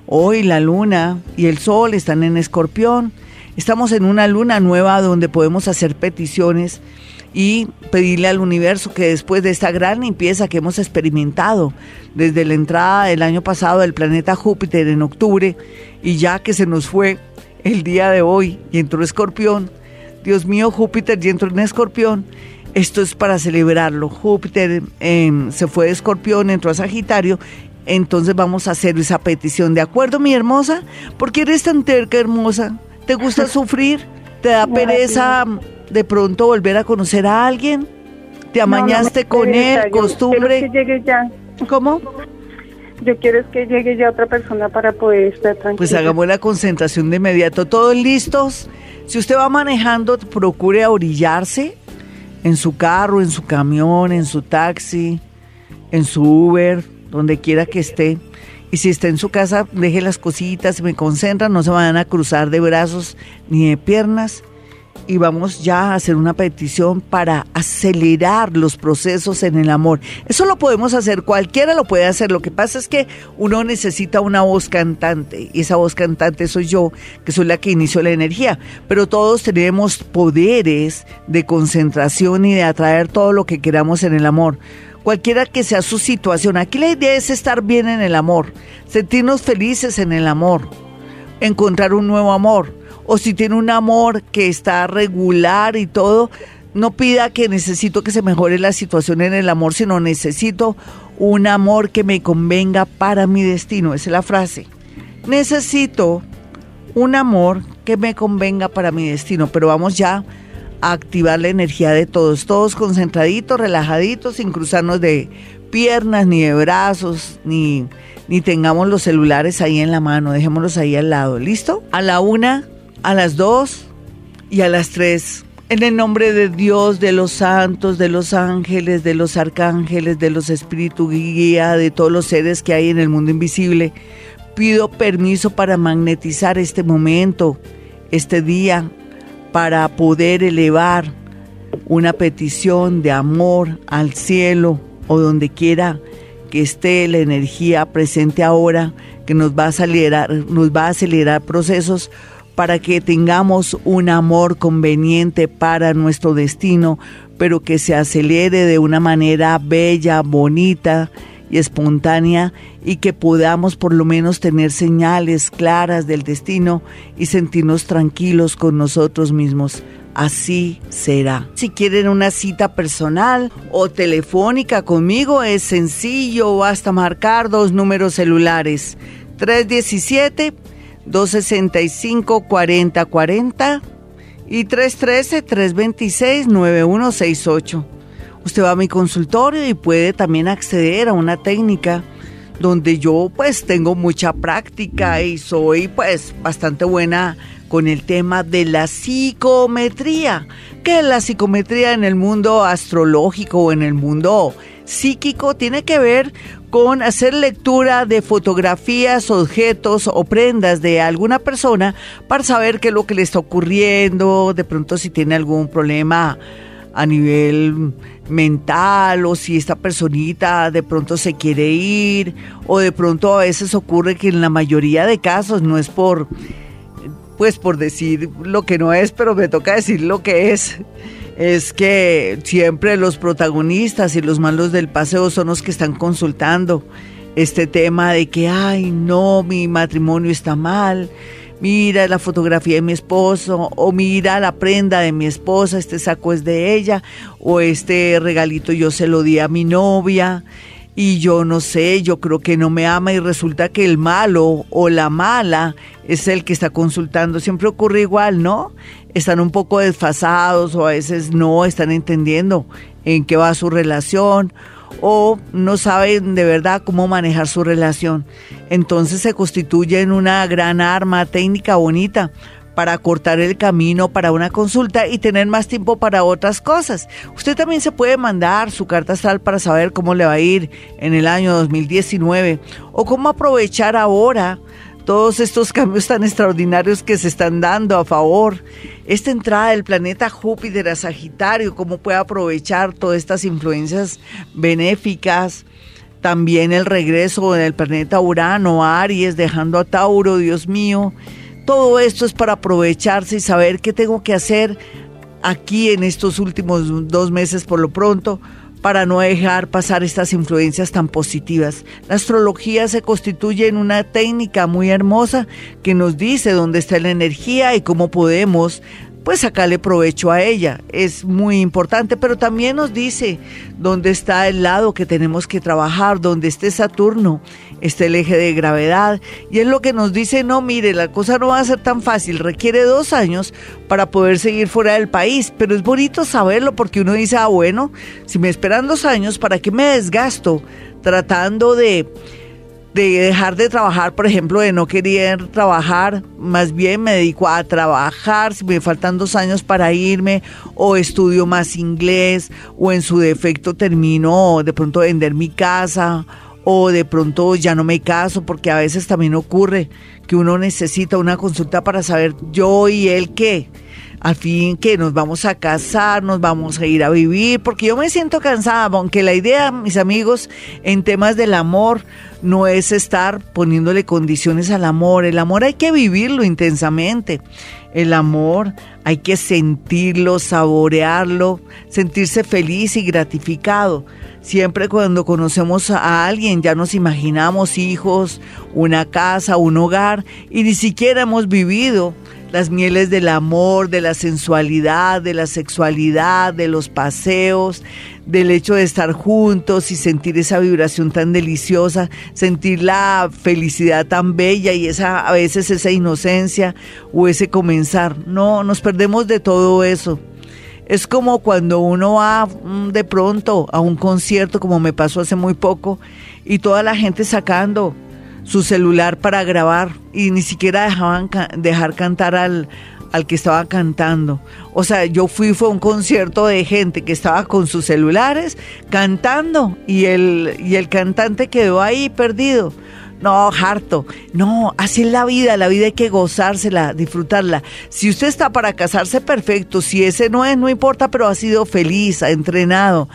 Hoy la luna y el sol están en escorpión Estamos en una luna nueva donde podemos hacer peticiones y pedirle al universo que después de esta gran limpieza que hemos experimentado desde la entrada del año pasado del planeta Júpiter en octubre y ya que se nos fue el día de hoy y entró Escorpión, Dios mío, Júpiter y entró en Escorpión, esto es para celebrarlo. Júpiter em, se fue de Escorpión, entró a Sagitario entonces vamos a hacer esa petición. ¿De acuerdo, mi hermosa? ¿Por qué eres tan terca, hermosa? ¿Te gusta sufrir? ¿Te da pereza de pronto volver a conocer a alguien? ¿Te amañaste con él? ¿Costumbre? que llegue ya. ¿Cómo? Yo quiero que llegue ya otra persona para poder estar tranquila. Pues hagamos la concentración de inmediato. ¿Todos listos? Si usted va manejando, procure orillarse en su carro, en su camión, en su taxi, en su Uber, donde quiera que esté. Y si está en su casa, deje las cositas, me concentran, no se vayan a cruzar de brazos ni de piernas. Y vamos ya a hacer una petición para acelerar los procesos en el amor. Eso lo podemos hacer, cualquiera lo puede hacer. Lo que pasa es que uno necesita una voz cantante. Y esa voz cantante soy yo, que soy la que inició la energía. Pero todos tenemos poderes de concentración y de atraer todo lo que queramos en el amor cualquiera que sea su situación. Aquí la idea es estar bien en el amor, sentirnos felices en el amor, encontrar un nuevo amor. O si tiene un amor que está regular y todo, no pida que necesito que se mejore la situación en el amor, sino necesito un amor que me convenga para mi destino. Esa es la frase. Necesito un amor que me convenga para mi destino, pero vamos ya activar la energía de todos, todos concentraditos, relajaditos, sin cruzarnos de piernas, ni de brazos, ni, ni tengamos los celulares ahí en la mano, dejémoslos ahí al lado, ¿listo? A la una, a las dos y a las tres. En el nombre de Dios, de los santos, de los ángeles, de los arcángeles, de los espíritus guía, de todos los seres que hay en el mundo invisible, pido permiso para magnetizar este momento, este día, para poder elevar una petición de amor al cielo o donde quiera que esté la energía presente ahora, que nos va a acelerar, nos va a acelerar procesos para que tengamos un amor conveniente para nuestro destino, pero que se acelere de una manera bella, bonita y espontánea y que podamos por lo menos tener señales claras del destino y sentirnos tranquilos con nosotros mismos. Así será. Si quieren una cita personal o telefónica conmigo es sencillo, basta marcar dos números celulares. 317 265-4040 y 313-326-9168. Usted va a mi consultorio y puede también acceder a una técnica donde yo pues tengo mucha práctica y soy pues bastante buena con el tema de la psicometría. que la psicometría en el mundo astrológico o en el mundo psíquico? Tiene que ver con hacer lectura de fotografías, objetos o prendas de alguna persona para saber qué es lo que le está ocurriendo, de pronto si tiene algún problema a nivel mental o si esta personita de pronto se quiere ir o de pronto a veces ocurre que en la mayoría de casos no es por pues por decir lo que no es, pero me toca decir lo que es es que siempre los protagonistas y los malos del paseo son los que están consultando este tema de que, ay, no, mi matrimonio está mal, mira la fotografía de mi esposo, o mira la prenda de mi esposa, este saco es de ella, o este regalito yo se lo di a mi novia, y yo no sé, yo creo que no me ama y resulta que el malo o la mala es el que está consultando. Siempre ocurre igual, ¿no? Están un poco desfasados o a veces no están entendiendo en qué va su relación o no saben de verdad cómo manejar su relación. Entonces se constituye en una gran arma técnica bonita para cortar el camino para una consulta y tener más tiempo para otras cosas. Usted también se puede mandar su carta astral para saber cómo le va a ir en el año 2019 o cómo aprovechar ahora todos estos cambios tan extraordinarios que se están dando a favor. Esta entrada del planeta Júpiter a Sagitario, cómo puede aprovechar todas estas influencias benéficas. También el regreso del planeta Urano a Aries, dejando a Tauro, Dios mío. Todo esto es para aprovecharse y saber qué tengo que hacer aquí en estos últimos dos meses por lo pronto para no dejar pasar estas influencias tan positivas. La astrología se constituye en una técnica muy hermosa que nos dice dónde está la energía y cómo podemos pues sacarle provecho a ella. Es muy importante, pero también nos dice dónde está el lado que tenemos que trabajar, dónde esté Saturno, está el eje de gravedad. Y es lo que nos dice, no, mire, la cosa no va a ser tan fácil, requiere dos años para poder seguir fuera del país, pero es bonito saberlo porque uno dice, ah, bueno, si me esperan dos años, ¿para qué me desgasto tratando de de dejar de trabajar, por ejemplo, de no querer trabajar, más bien me dedico a trabajar, si me faltan dos años para irme, o estudio más inglés, o en su defecto termino de pronto vender mi casa, o de pronto ya no me caso, porque a veces también ocurre que uno necesita una consulta para saber yo y él qué. Al fin que nos vamos a casar, nos vamos a ir a vivir, porque yo me siento cansada, aunque la idea, mis amigos, en temas del amor no es estar poniéndole condiciones al amor, el amor hay que vivirlo intensamente, el amor hay que sentirlo, saborearlo, sentirse feliz y gratificado. Siempre cuando conocemos a alguien ya nos imaginamos hijos, una casa, un hogar y ni siquiera hemos vivido las mieles del amor, de la sensualidad, de la sexualidad, de los paseos, del hecho de estar juntos y sentir esa vibración tan deliciosa, sentir la felicidad tan bella y esa a veces esa inocencia o ese comenzar. No, nos perdemos de todo eso. Es como cuando uno va mm, de pronto a un concierto, como me pasó hace muy poco, y toda la gente sacando su celular para grabar y ni siquiera dejaban dejar cantar al, al que estaba cantando. O sea, yo fui, fue un concierto de gente que estaba con sus celulares cantando y el, y el cantante quedó ahí perdido. No, harto. No, así es la vida. La vida hay que gozársela, disfrutarla. Si usted está para casarse, perfecto. Si ese no es, no importa, pero ha sido feliz, ha entrenado,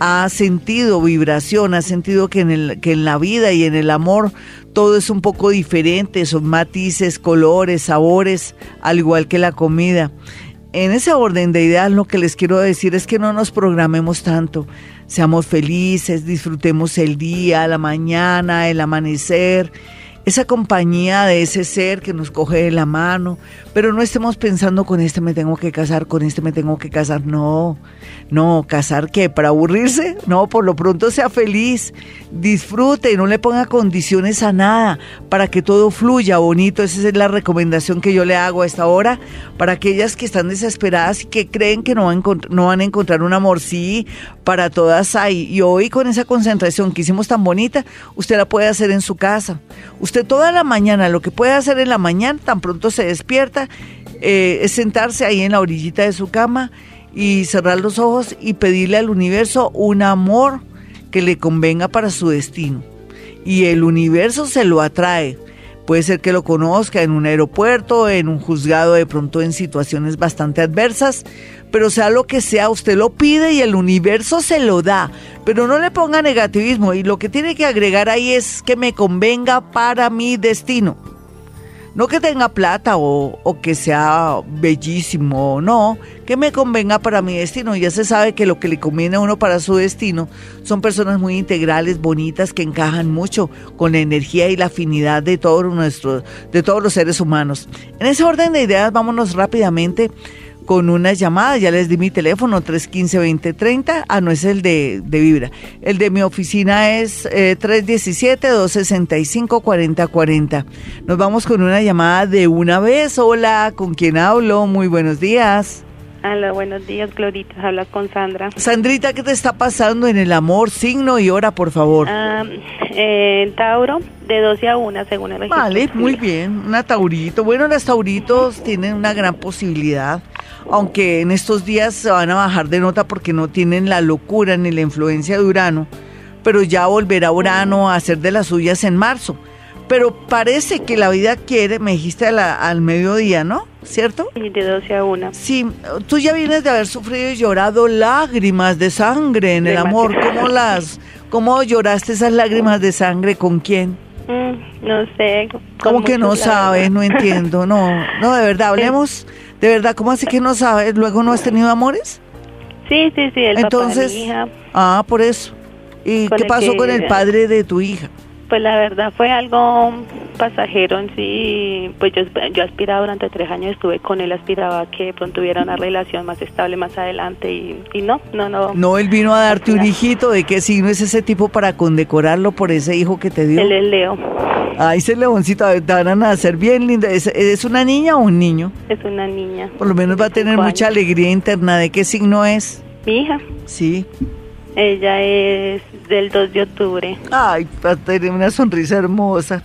ha sentido vibración, ha sentido que en, el, que en la vida y en el amor todo es un poco diferente. Son matices, colores, sabores, al igual que la comida. En ese orden de ideas, lo que les quiero decir es que no nos programemos tanto seamos felices, disfrutemos el día, la mañana, el amanecer, esa compañía de ese ser que nos coge de la mano, pero no estemos pensando con este me tengo que casar, con este me tengo que casar, no, no, casar qué, para aburrirse, no, por lo pronto sea feliz, disfrute y no le ponga condiciones a nada para que todo fluya. Bonito, esa es la recomendación que yo le hago a esta hora para aquellas que están desesperadas y que creen que no no van a encontrar un amor, sí, para todas hay, y hoy con esa concentración que hicimos tan bonita, usted la puede hacer en su casa, usted toda la mañana, lo que puede hacer en la mañana, tan pronto se despierta, eh, es sentarse ahí en la orillita de su cama y cerrar los ojos y pedirle al universo un amor que le convenga para su destino. Y el universo se lo atrae. Puede ser que lo conozca en un aeropuerto, en un juzgado, de pronto en situaciones bastante adversas, pero sea lo que sea, usted lo pide y el universo se lo da. Pero no le ponga negativismo y lo que tiene que agregar ahí es que me convenga para mi destino. No que tenga plata o, que sea bellísimo, no, que me convenga para mi destino. Ya se sabe que lo que le conviene a uno para su destino son personas muy integrales, bonitas, que encajan mucho con la energía y la afinidad de todos nuestros, de todos los seres humanos. En ese orden de ideas, vámonos rápidamente con unas llamadas. Ya les di mi teléfono 315-2030. Ah, no es el de, de, Vibra. El de mi oficina es 317-265-4040. Eh, Nos vamos con una llamada de una vez. Hola, ¿con quién hablo? Muy buenos días. Hola, buenos días, Glorita. Habla con Sandra. Sandrita, ¿qué te está pasando en el amor? Signo y hora, por favor. Ah, eh, Tauro, de 12 a 1, según el. Vale, muy bien. Una Taurito. Bueno, los Tauritos tienen una gran posibilidad aunque en estos días se van a bajar de nota porque no tienen la locura ni la influencia de Urano, pero ya volverá Urano a hacer de las suyas en marzo. Pero parece que la vida quiere, me dijiste al mediodía, ¿no? ¿Cierto? Sí, de 12 a 1. Sí, tú ya vienes de haber sufrido y llorado lágrimas de sangre en el amor. ¿Cómo las, cómo lloraste esas lágrimas de sangre? ¿Con quién? Mm, no sé. ¿Cómo que no sabes? No entiendo. No, no, de verdad, hablemos. ¿De verdad? ¿Cómo así que no sabes? ¿Luego no has tenido amores? Sí, sí, sí, el Entonces, papá de mi hija. Ah, por eso. ¿Y qué pasó con el padre de tu hija? Pues la verdad fue algo pasajero en sí. Pues yo, yo aspiraba durante tres años, estuve con él, aspiraba que pronto hubiera una relación más estable más adelante y, y no, no, no. No, él vino a darte un hijito. ¿De qué signo es ese tipo para condecorarlo por ese hijo que te dio? Él es Leo. Ay, ese leoncito, te van a nacer bien linda. ¿Es, ¿Es, una niña o un niño? Es una niña. Por lo menos va a tener mucha alegría interna. ¿De qué signo es? Mi hija. Sí. Ella es del 2 de octubre. Ay, tener una sonrisa hermosa.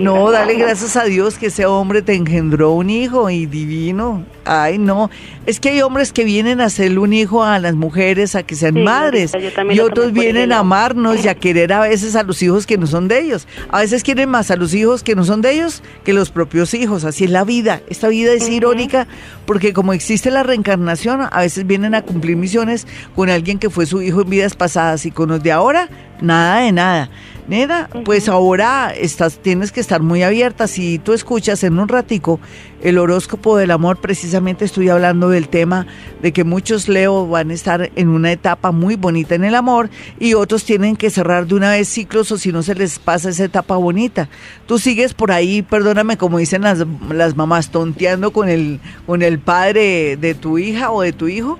No, dale gracias a Dios que ese hombre te engendró un hijo y divino. Ay, no. Es que hay hombres que vienen a hacerle un hijo a las mujeres, a que sean madres. Y otros vienen a amarnos y a querer a veces a los hijos que no son de ellos. A veces quieren más a los hijos que no son de ellos que los propios hijos. Así es la vida. Esta vida es irónica porque como existe la reencarnación, a veces vienen a cumplir misiones con alguien que fue su hijo en vidas pasadas y con los de ahora, nada de nada. Nena, pues ahora estás, tienes que estar muy abierta. Si tú escuchas en un ratico el horóscopo del amor, precisamente estoy hablando del tema de que muchos Leo van a estar en una etapa muy bonita en el amor y otros tienen que cerrar de una vez ciclos o si no se les pasa esa etapa bonita. Tú sigues por ahí, perdóname, como dicen las, las mamás, tonteando con el, con el padre de tu hija o de tu hijo.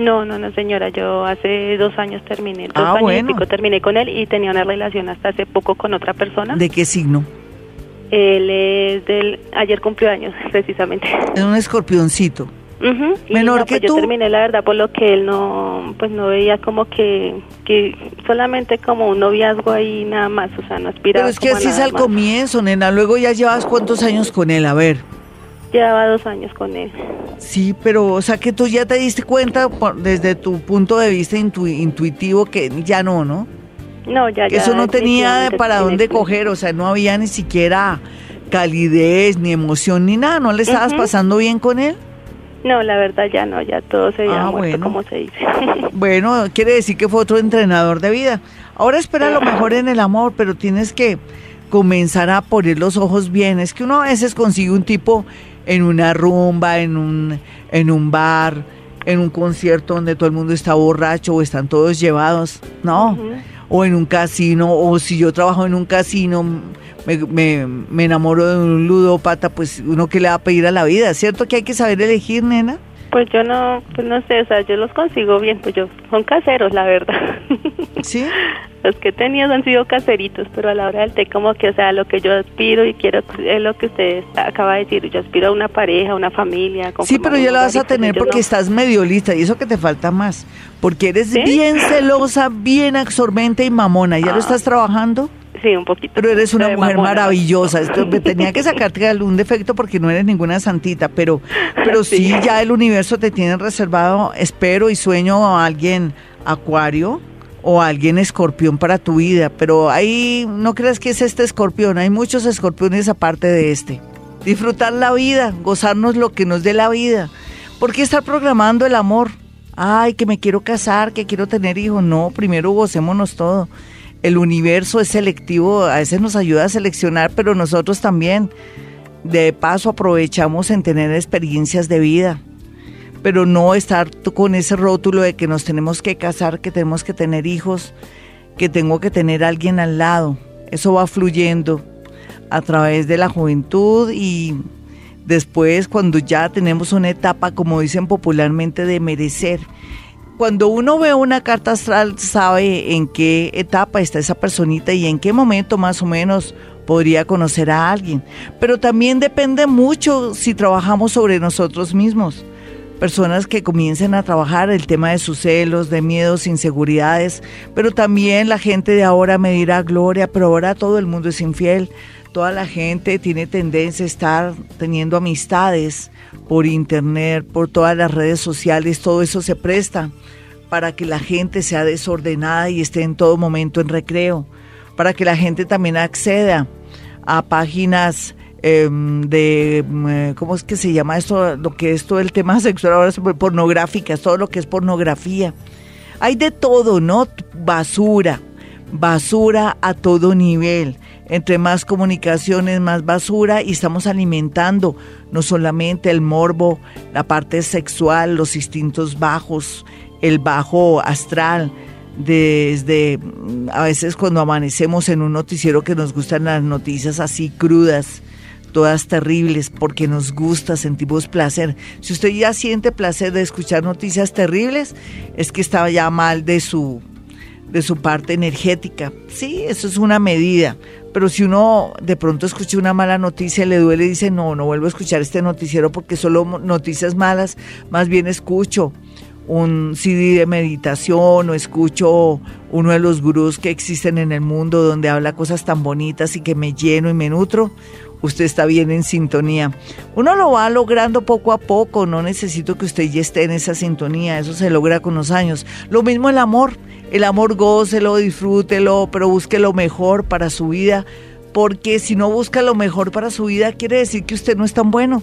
No, no, no, señora. Yo hace dos años terminé. Dos Ah, años bueno. y pico terminé con él y tenía una relación hasta hace poco con otra persona. ¿De qué signo? Él es del. Ayer cumplió años, precisamente. Es un escorpioncito. Ujú, y Menor no, que pues tú. Yo terminé, la verdad, por lo que él no. Pues no veía como que. que solamente como un noviazgo ahí nada más. O sea, no aspiraba. Pero es que así es al más. comienzo, nena. Luego ya llevas cuántos años con él, a ver. Llevaba dos años con él. Sí, pero o sea que tú ya te diste cuenta por- desde tu punto de vista intu- intuitivo que ya no, ¿no? No, ya, Que ya. eso no tenía para dónde coger, o sea, no había ni siquiera calidez, ni emoción, ni nada. ¿No le estabas pasando bien con él? No, la verdad ya no, ya todo se había Ah, muerto, bueno. como se dice. Bueno, quiere decir que fue otro entrenador de vida. Ahora espera lo mejor en el amor, pero tienes que comenzar a poner los ojos bien. Es que uno a veces consigue un tipo en una rumba, en un, en un bar, en un concierto donde todo el mundo está borracho o están todos llevados, ¿no? O en un casino, o si yo trabajo en un casino, me, me, me enamoro de un ludópata, pues uno que le va a pedir a la vida, ¿cierto? Que hay que saber elegir, nena. Pues yo no, pues no sé, o sea, yo los consigo bien, pues yo, son caseros, la verdad. ¿Sí? los que he tenido han sido caseritos, pero a la hora del té como que, o sea, lo que yo aspiro y quiero es lo que usted acaba de decir, yo aspiro a una pareja, una familia. Sí, pero ya la vas a tener porque está estás medio lista y eso que te falta más. Porque eres ¿Sí? bien celosa, bien absorbente y mamona. ¿Ya lo Ah. estás trabajando? Sí, un poquito. Pero eres una mujer mamona. maravillosa. Esto, tenía que sacarte algún defecto porque no eres ninguna santita, pero, pero sí. Sí. ya el universo te tiene reservado, espero y sueño a alguien acuario o a alguien escorpión para tu vida. Pero ahí no creas que es este escorpión, hay muchos escorpiones aparte de este. Disfrutar la vida, gozarnos lo que nos dé la vida. ¿Por qué estar programando el amor? Ay, que me quiero casar, que quiero tener hijos. No, primero gocémonos todo el universo es selectivo, a veces nos ayuda a seleccionar, pero nosotros también de paso aprovechamos en tener experiencias de vida, pero no estar con ese rótulo de que nos tenemos que casar, que tenemos que tener hijos, que tengo que tener a alguien al lado. Eso va fluyendo a través de la juventud y después cuando ya tenemos una etapa, como dicen popularmente, de merecer cuando uno ve una carta astral sabe en qué etapa está esa personita y en qué momento más o menos podría conocer a alguien. Pero también depende mucho si trabajamos sobre nosotros mismos. Personas que comiencen a trabajar el tema de sus celos, de miedos, inseguridades, pero también la gente de ahora me dirá, Gloria, pero ahora todo el mundo es infiel, toda la gente tiene tendencia a estar teniendo amistades por internet, por todas las redes sociales, todo eso se presta para que la gente sea desordenada y esté en todo momento en recreo, para que la gente también acceda a páginas eh, de, eh, ¿cómo es que se llama esto? Lo que es todo el tema sexual, ahora es pornográficas, todo lo que es pornografía. Hay de todo, ¿no? Basura, basura a todo nivel. Entre más comunicaciones, más basura y estamos alimentando no solamente el morbo, la parte sexual, los instintos bajos, el bajo astral, desde mm, a veces cuando amanecemos en un noticiero que nos gustan las noticias así crudas, todas terribles, porque nos gusta, sentimos placer. Si usted ya siente placer de escuchar noticias terribles, es que estaba ya mal de su de su parte energética. Sí, eso es una medida. Pero si uno de pronto escucha una mala noticia, le duele y dice, no, no vuelvo a escuchar este noticiero porque solo noticias malas, más bien escucho un CD de meditación o escucho uno de los gurús que existen en el mundo donde habla cosas tan bonitas y que me lleno y me nutro, usted está bien en sintonía. Uno lo va logrando poco a poco, no necesito que usted ya esté en esa sintonía, eso se logra con los años. Lo mismo el amor, el amor gócelo, disfrútelo, pero busque lo mejor para su vida, porque si no busca lo mejor para su vida quiere decir que usted no es tan bueno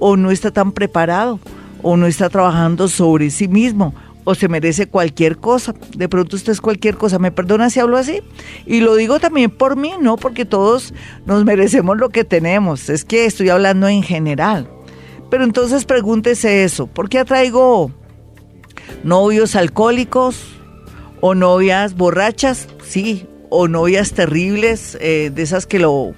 o no está tan preparado o no está trabajando sobre sí mismo o se merece cualquier cosa. De pronto usted es cualquier cosa. ¿Me perdona si hablo así? Y lo digo también por mí, ¿no? Porque todos nos merecemos lo que tenemos. Es que estoy hablando en general. Pero entonces pregúntese eso. ¿Por qué atraigo novios alcohólicos o novias borrachas? Sí. O novias terribles, eh, de esas que lo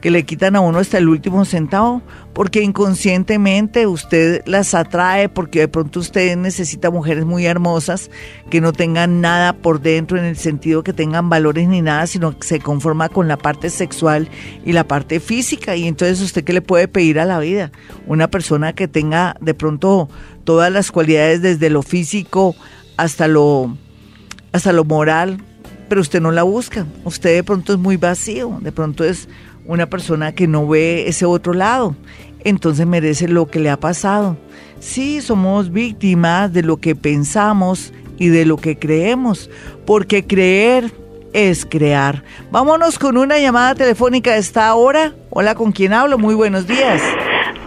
que le quitan a uno hasta el último centavo, porque inconscientemente usted las atrae, porque de pronto usted necesita mujeres muy hermosas que no tengan nada por dentro en el sentido que tengan valores ni nada, sino que se conforma con la parte sexual y la parte física. Y entonces usted qué le puede pedir a la vida? Una persona que tenga de pronto todas las cualidades desde lo físico hasta lo hasta lo moral, pero usted no la busca. Usted de pronto es muy vacío, de pronto es una persona que no ve ese otro lado, entonces merece lo que le ha pasado. Sí, somos víctimas de lo que pensamos y de lo que creemos, porque creer es crear. Vámonos con una llamada telefónica a esta hora. Hola, ¿con quién hablo? Muy buenos días.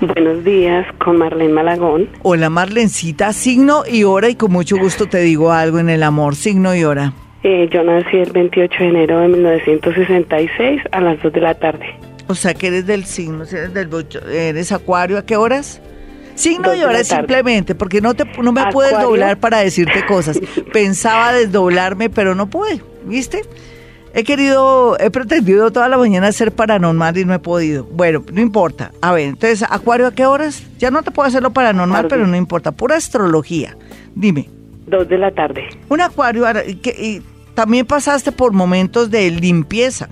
Buenos días, con Marlene Malagón. Hola, Marlencita, signo y hora, y con mucho gusto te digo algo en el amor, signo y hora. Eh, yo nací el 28 de enero de 1966 a las 2 de la tarde. O sea que eres del signo, eres, del, eres acuario, ¿a qué horas? Signo y hora simplemente, porque no, te, no me puedes doblar para decirte cosas. Pensaba desdoblarme, pero no pude, ¿viste? He querido, he pretendido toda la mañana ser paranormal y no he podido. Bueno, no importa. A ver, entonces, ¿Acuario a qué horas? Ya no te puedo hacer lo paranormal, pero no importa. Pura astrología. Dime. Dos de la tarde. Un acuario, que, y también pasaste por momentos de limpieza.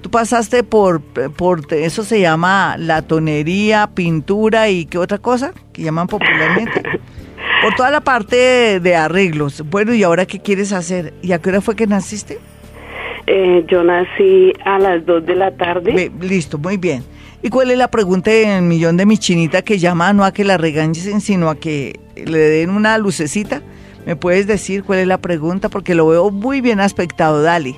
Tú pasaste por, por, eso se llama la tonería, pintura y qué otra cosa que llaman popularmente. Por toda la parte de, arreglos. Bueno, ¿y ahora qué quieres hacer? ¿Y a qué hora fue que naciste? Eh, yo nací a las dos de la tarde. listo, muy bien. ¿Y cuál es la pregunta del millón de mi chinita que llama no a que la regañen, sino a que le den una lucecita? ¿Me puedes decir cuál es la pregunta? Porque lo veo muy bien aspectado, Dali.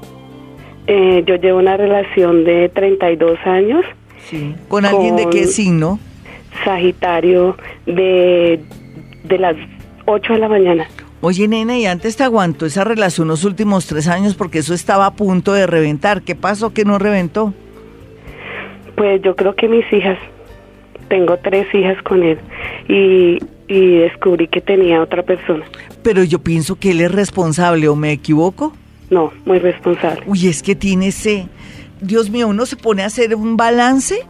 Eh, yo llevo una relación de 32 años. Sí. ¿Con, alguien de qué signo? Sagitario de, de las 8 de la mañana. Oye, nena, ¿y antes te aguantó esa relación los últimos tres años porque eso estaba a punto de reventar? ¿Qué pasó que no reventó? Pues yo creo que mis hijas, tengo tres hijas con él y, y descubrí que tenía otra persona pero yo pienso que él es responsable, ¿o me equivoco? No, muy responsable. Uy, es que tiene ese... Dios mío, uno se pone a hacer un balance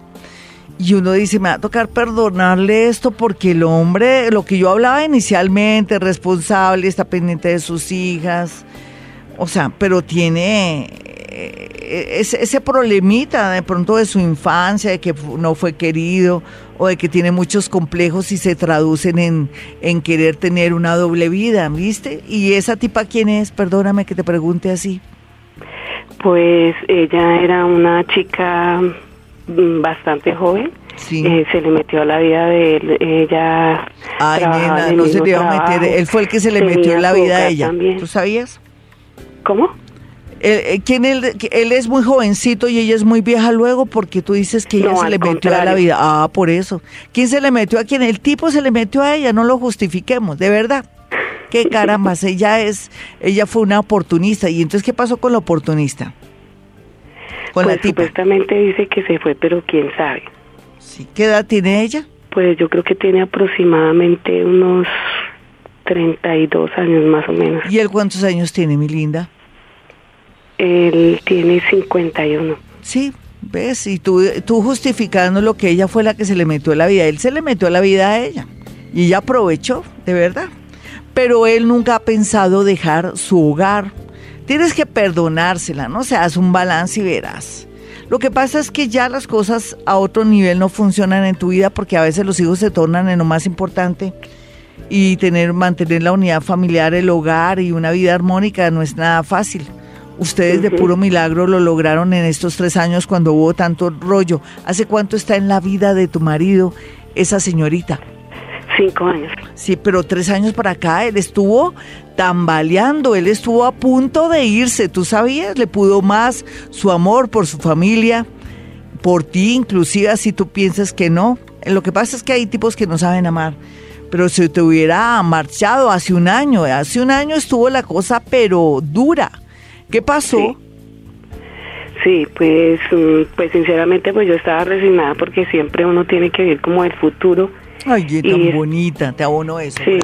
y uno dice, me va a tocar perdonarle esto porque el hombre, lo que yo hablaba inicialmente, responsable, está pendiente de sus hijas, o sea, pero tiene eh, ese, problemita de pronto de su infancia, de que no fue querido o de que tiene muchos complejos y se traducen en, en querer tener una doble vida, ¿viste? ¿Y esa tipa quién es? Perdóname que te pregunte así. Pues ella era una chica bastante joven. Sí. Eh, se le metió a la vida de él, ella... Ay, nena, no se le iba a meter, él fue el que se le metió en la vida a ella. ¿Tú sabías? ¿Cómo? Eh, ¿quién él, él es muy jovencito y ella es muy vieja luego porque tú dices que ella se le metió a la vida. Ah, por eso. ¿Quién se le metió a quién? El tipo se le metió a ella, no lo justifiquemos, de verdad. Qué caramba, ella es, ella fue una oportunista. ¿Y entonces qué pasó con la oportunista? Con pues la tipa. Supuestamente dice que se fue, pero quién sabe. Sí. ¿Qué edad tiene ella? Pues yo creo que tiene aproximadamente unos 32 años más o menos. ¿Y él cuántos años tiene, mi linda? Él tiene 51. Sí, ¿ves? Y tú, tú justificando lo que ella fue la que se le metió a la vida. Él se le metió a la vida a ella. Y ella aprovechó, de verdad. Pero él nunca ha pensado dejar su hogar. Tienes que perdonársela, ¿no? Se hace un balance y verás. Lo que pasa es que ya las cosas a otro nivel no funcionan en tu vida porque a veces los hijos se tornan en lo más importante y tener mantener la unidad familiar, el hogar y una vida armónica no es nada fácil. Ustedes de puro milagro lo lograron en estos tres años cuando hubo tanto rollo. ¿Hace cuánto está en la vida de tu marido esa señorita? Cinco años. Sí, pero tres años para acá él estuvo tambaleando, él estuvo a punto de irse, ¿tú sabías? Le pudo más su amor por su familia, por ti, inclusive si tú piensas que no. Lo que pasa es que hay tipos que no saben amar pero si te hubiera marchado hace un año, hace un año estuvo la cosa pero dura. ¿Qué pasó? Sí. pues, mm, pues sinceramente pues yo estaba resignada porque siempre uno tiene que vivir como el futuro. Ay, qué tan bonita, te abono eso. Sí.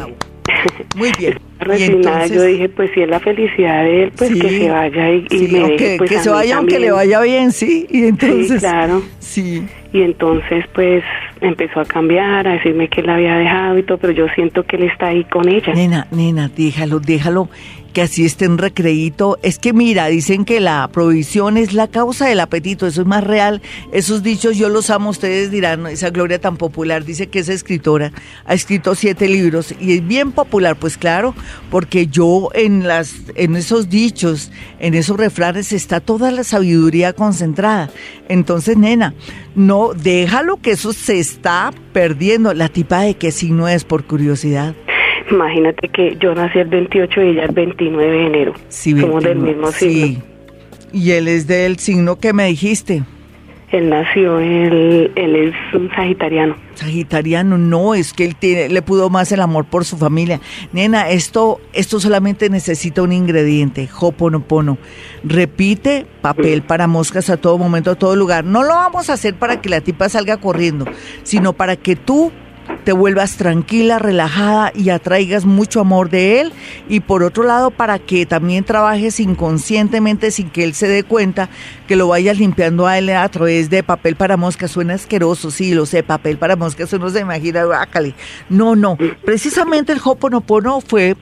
Muy bien. Resignada, yo dije, pues si es la felicidad de él, pues que se vaya y, me deje, pues, que se vaya aunque le vaya bien, sí. Y entonces, claro. Sí. Y entonces, pues empezó a cambiar, a decirme que él la había dejado y todo, pero yo siento que él está ahí con ella. Nena, nena, déjalo, déjalo que así esté en recreíto. Es que mira, dicen que la provisión es la causa del apetito, eso es más real. Esos dichos yo los amo, ustedes dirán, esa Gloria tan popular, dice que es escritora, ha escrito siete libros y es bien popular, pues claro, porque yo en, las, en esos dichos, en esos refranes está toda la sabiduría concentrada. Entonces, nena, no, déjalo que eso se está perdiendo. La tipa de que si no es por curiosidad. Imagínate que yo nací el 28 y ella el 29 de enero. Sí, Somos del mismo signo. Sí. ¿Y él es del signo que me dijiste? Él nació, él, él es un sagitariano. Sagitariano, no, es que él tiene, le pudo más el amor por su familia. Nena, esto, esto solamente necesita un ingrediente, hoponopono. Repite papel para moscas a todo momento, a todo lugar. No lo vamos a hacer para que la tipa salga corriendo, sino para que tú te vuelvas tranquila, relajada y atraigas mucho amor de él. Y por otro lado, para que también trabajes inconscientemente sin que él se dé cuenta, que lo vayas limpiando a él a través de papel para moscas. Suena asqueroso, sí, lo sé, papel para moscas, uno se imagina, bácale. No, no, precisamente el Hoponopono fue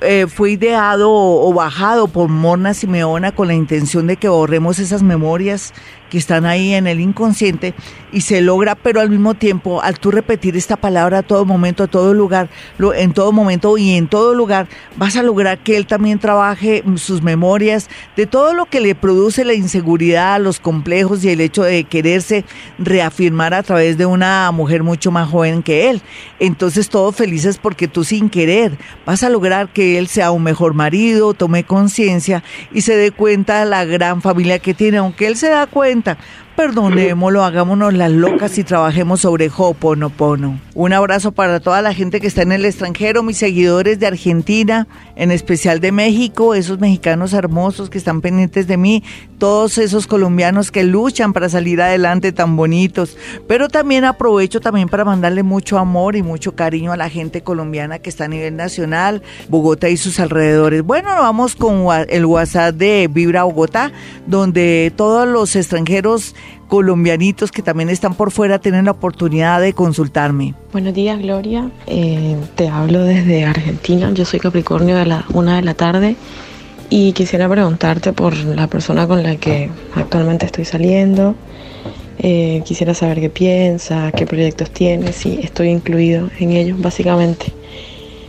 eh, fue ideado o, bajado por Mona Simeona con la intención de que borremos esas memorias están ahí en el inconsciente y se logra, pero al mismo tiempo, al tú repetir esta palabra a todo momento, a todo lugar, en todo momento y en todo lugar, vas a lograr que él también trabaje sus memorias de todo lo que le produce la inseguridad, los complejos y el hecho de quererse reafirmar a través de una mujer mucho más joven que él. Entonces todos felices porque tú sin querer vas a lograr que él sea un mejor marido, tome conciencia y se dé cuenta de la gran familia que tiene, aunque él se da cuenta pregunta, Perdonémoslo, hagámonos las locas y trabajemos sobre Ho'oponopono. Un abrazo para toda la gente que está en el extranjero, mis seguidores de Argentina, en especial de México, esos mexicanos hermosos que están pendientes de mí, todos esos colombianos que luchan para salir adelante tan bonitos. Pero también aprovecho también para mandarle mucho amor y mucho cariño a la gente colombiana que está a nivel nacional, Bogotá y sus alrededores. Bueno, vamos con el WhatsApp de Vibra Bogotá, donde todos los extranjeros colombianitos que también están por fuera tienen la oportunidad de consultarme. Buenos días, Gloria. Eh, te hablo desde Argentina. Yo soy Capricornio de la una de la tarde y quisiera preguntarte por la persona con la que actualmente estoy saliendo. Eh, quisiera saber qué piensa, qué proyectos tiene, si estoy incluido en ellos, básicamente.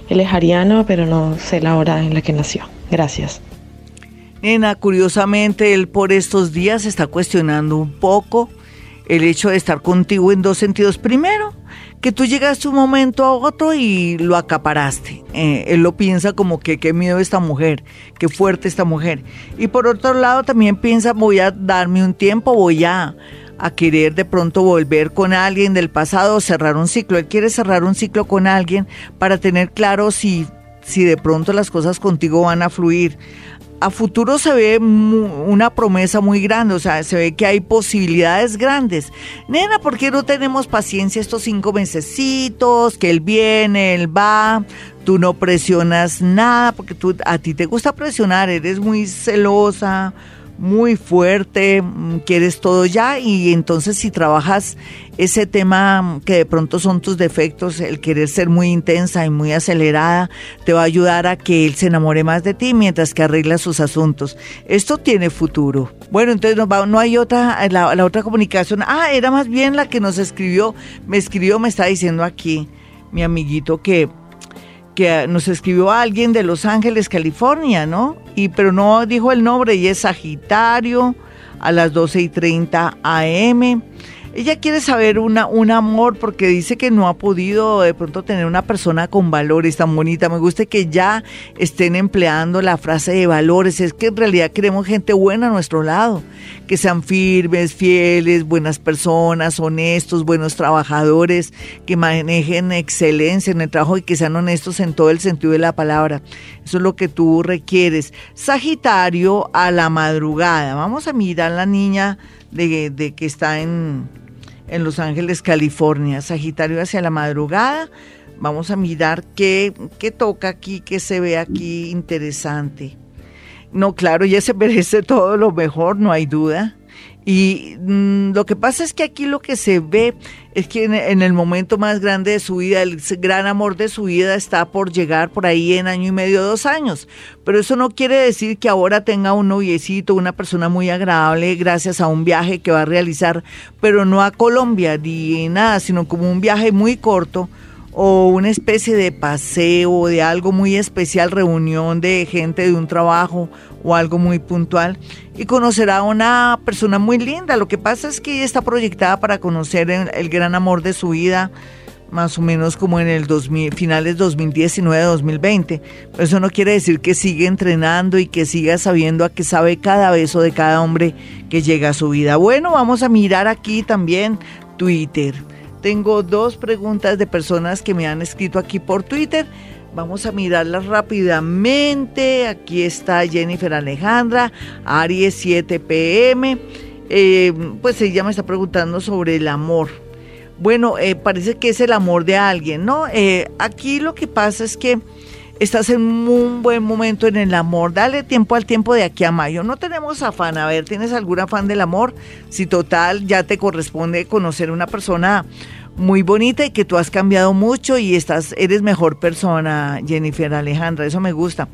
Él es ariano, pero no sé la hora en la que nació. Gracias. Nena, curiosamente, él por estos días está cuestionando un poco el hecho de estar contigo en dos sentidos. Primero, que tú llegaste un momento a otro y lo acaparaste. Eh, él lo piensa como que qué miedo esta mujer, qué fuerte esta mujer. Y por otro lado también piensa, voy a darme un tiempo, voy a, a querer de pronto volver con alguien del pasado, cerrar un ciclo. Él quiere cerrar un ciclo con alguien para tener claro si, si de pronto las cosas contigo van a fluir a futuro se ve una promesa muy grande, o sea, se ve que hay posibilidades grandes. Nena, ¿por qué no tenemos paciencia estos cinco mesecitos? Que él viene, él va, tú no presionas nada, porque tú, a ti te gusta presionar, eres muy celosa, muy fuerte, mm, quieres todo ya y entonces si trabajas ese tema que de pronto son tus defectos, el querer ser muy intensa y muy acelerada, te va a ayudar a que él se enamore más de ti mientras que arregla sus asuntos. Esto tiene futuro. Bueno, entonces no, no hay otra, la, la otra comunicación. Ah, era más bien la que nos escribió, me escribió, me está diciendo aquí mi amiguito que que nos escribió alguien de Los Ángeles, California, ¿no? Y pero no dijo el nombre y es Sagitario a las 12 y 30 AM. Ella quiere saber un amor porque dice que no ha podido de pronto tener una persona con valores tan bonita. Me gusta que ya estén empleando la frase de valores. Es que en realidad queremos gente buena a nuestro lado, que sean firmes, fieles, buenas personas, honestos, buenos trabajadores, que manejen excelencia en el trabajo y que sean honestos en todo el sentido de la palabra. Eso es lo que tú requieres. Sagitario a la madrugada. Vamos a mirar a la niña de, de que está en en Los Ángeles, California. Sagitario hacia la madrugada. Vamos a mirar qué, qué toca aquí, qué se ve aquí interesante. No, claro, ya se merece todo lo mejor, no hay duda. Y mm, lo que pasa es que aquí lo que se ve es que en, el momento más grande de su vida, el gran amor de su vida está por llegar por ahí en año y medio, dos años. Pero eso no quiere decir que ahora tenga un noviecito, una persona muy agradable gracias a un viaje que va a realizar, pero no a Colombia ni nada, sino como un viaje muy corto o una especie de paseo, de algo muy especial, reunión de gente de un trabajo o algo muy puntual y conocerá a una persona muy linda. Lo que pasa es que ella está proyectada para conocer el, gran amor de su vida más o menos como en el 2000, finales 2019-2020. Eso no quiere decir que siga entrenando y que siga sabiendo a qué sabe cada beso de cada hombre que llega a su vida. Bueno, vamos a mirar aquí también Twitter. Tengo dos preguntas de personas que me han escrito aquí por Twitter. Vamos a mirarlas rápidamente. Aquí está Jennifer Alejandra, Aries 7 pm. Eh, pues ella me está preguntando sobre el amor. Bueno, eh, parece que es el amor de alguien, ¿no? Eh, aquí lo que pasa es que estás en un buen momento en el amor. Dale tiempo al tiempo de aquí a mayo. No tenemos afán. A ver, ¿tienes algún afán del amor? Si total ya te corresponde conocer una persona muy bonita y que tú has cambiado mucho y estás, eres mejor persona, Jennifer Alejandra. Eso me gusta.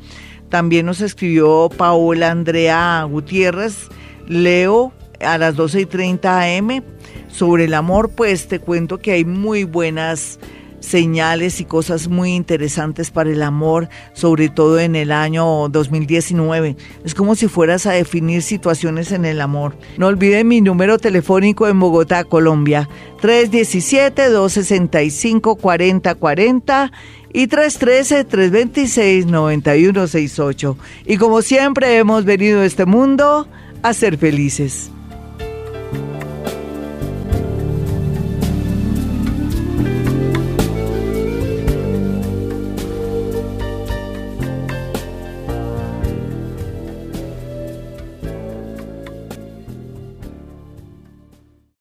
También nos escribió Paola Andrea Gutiérrez. Leo a las 12 y 30 am sobre el amor, pues te cuento que hay muy buenas señales y cosas muy interesantes para el amor, sobre todo en el año 2019. Es como si fueras a definir situaciones en el amor. No olviden mi número telefónico en Bogotá, Colombia, 317-265-4040 y 313-326-9168. Y como siempre hemos venido a este mundo a ser felices.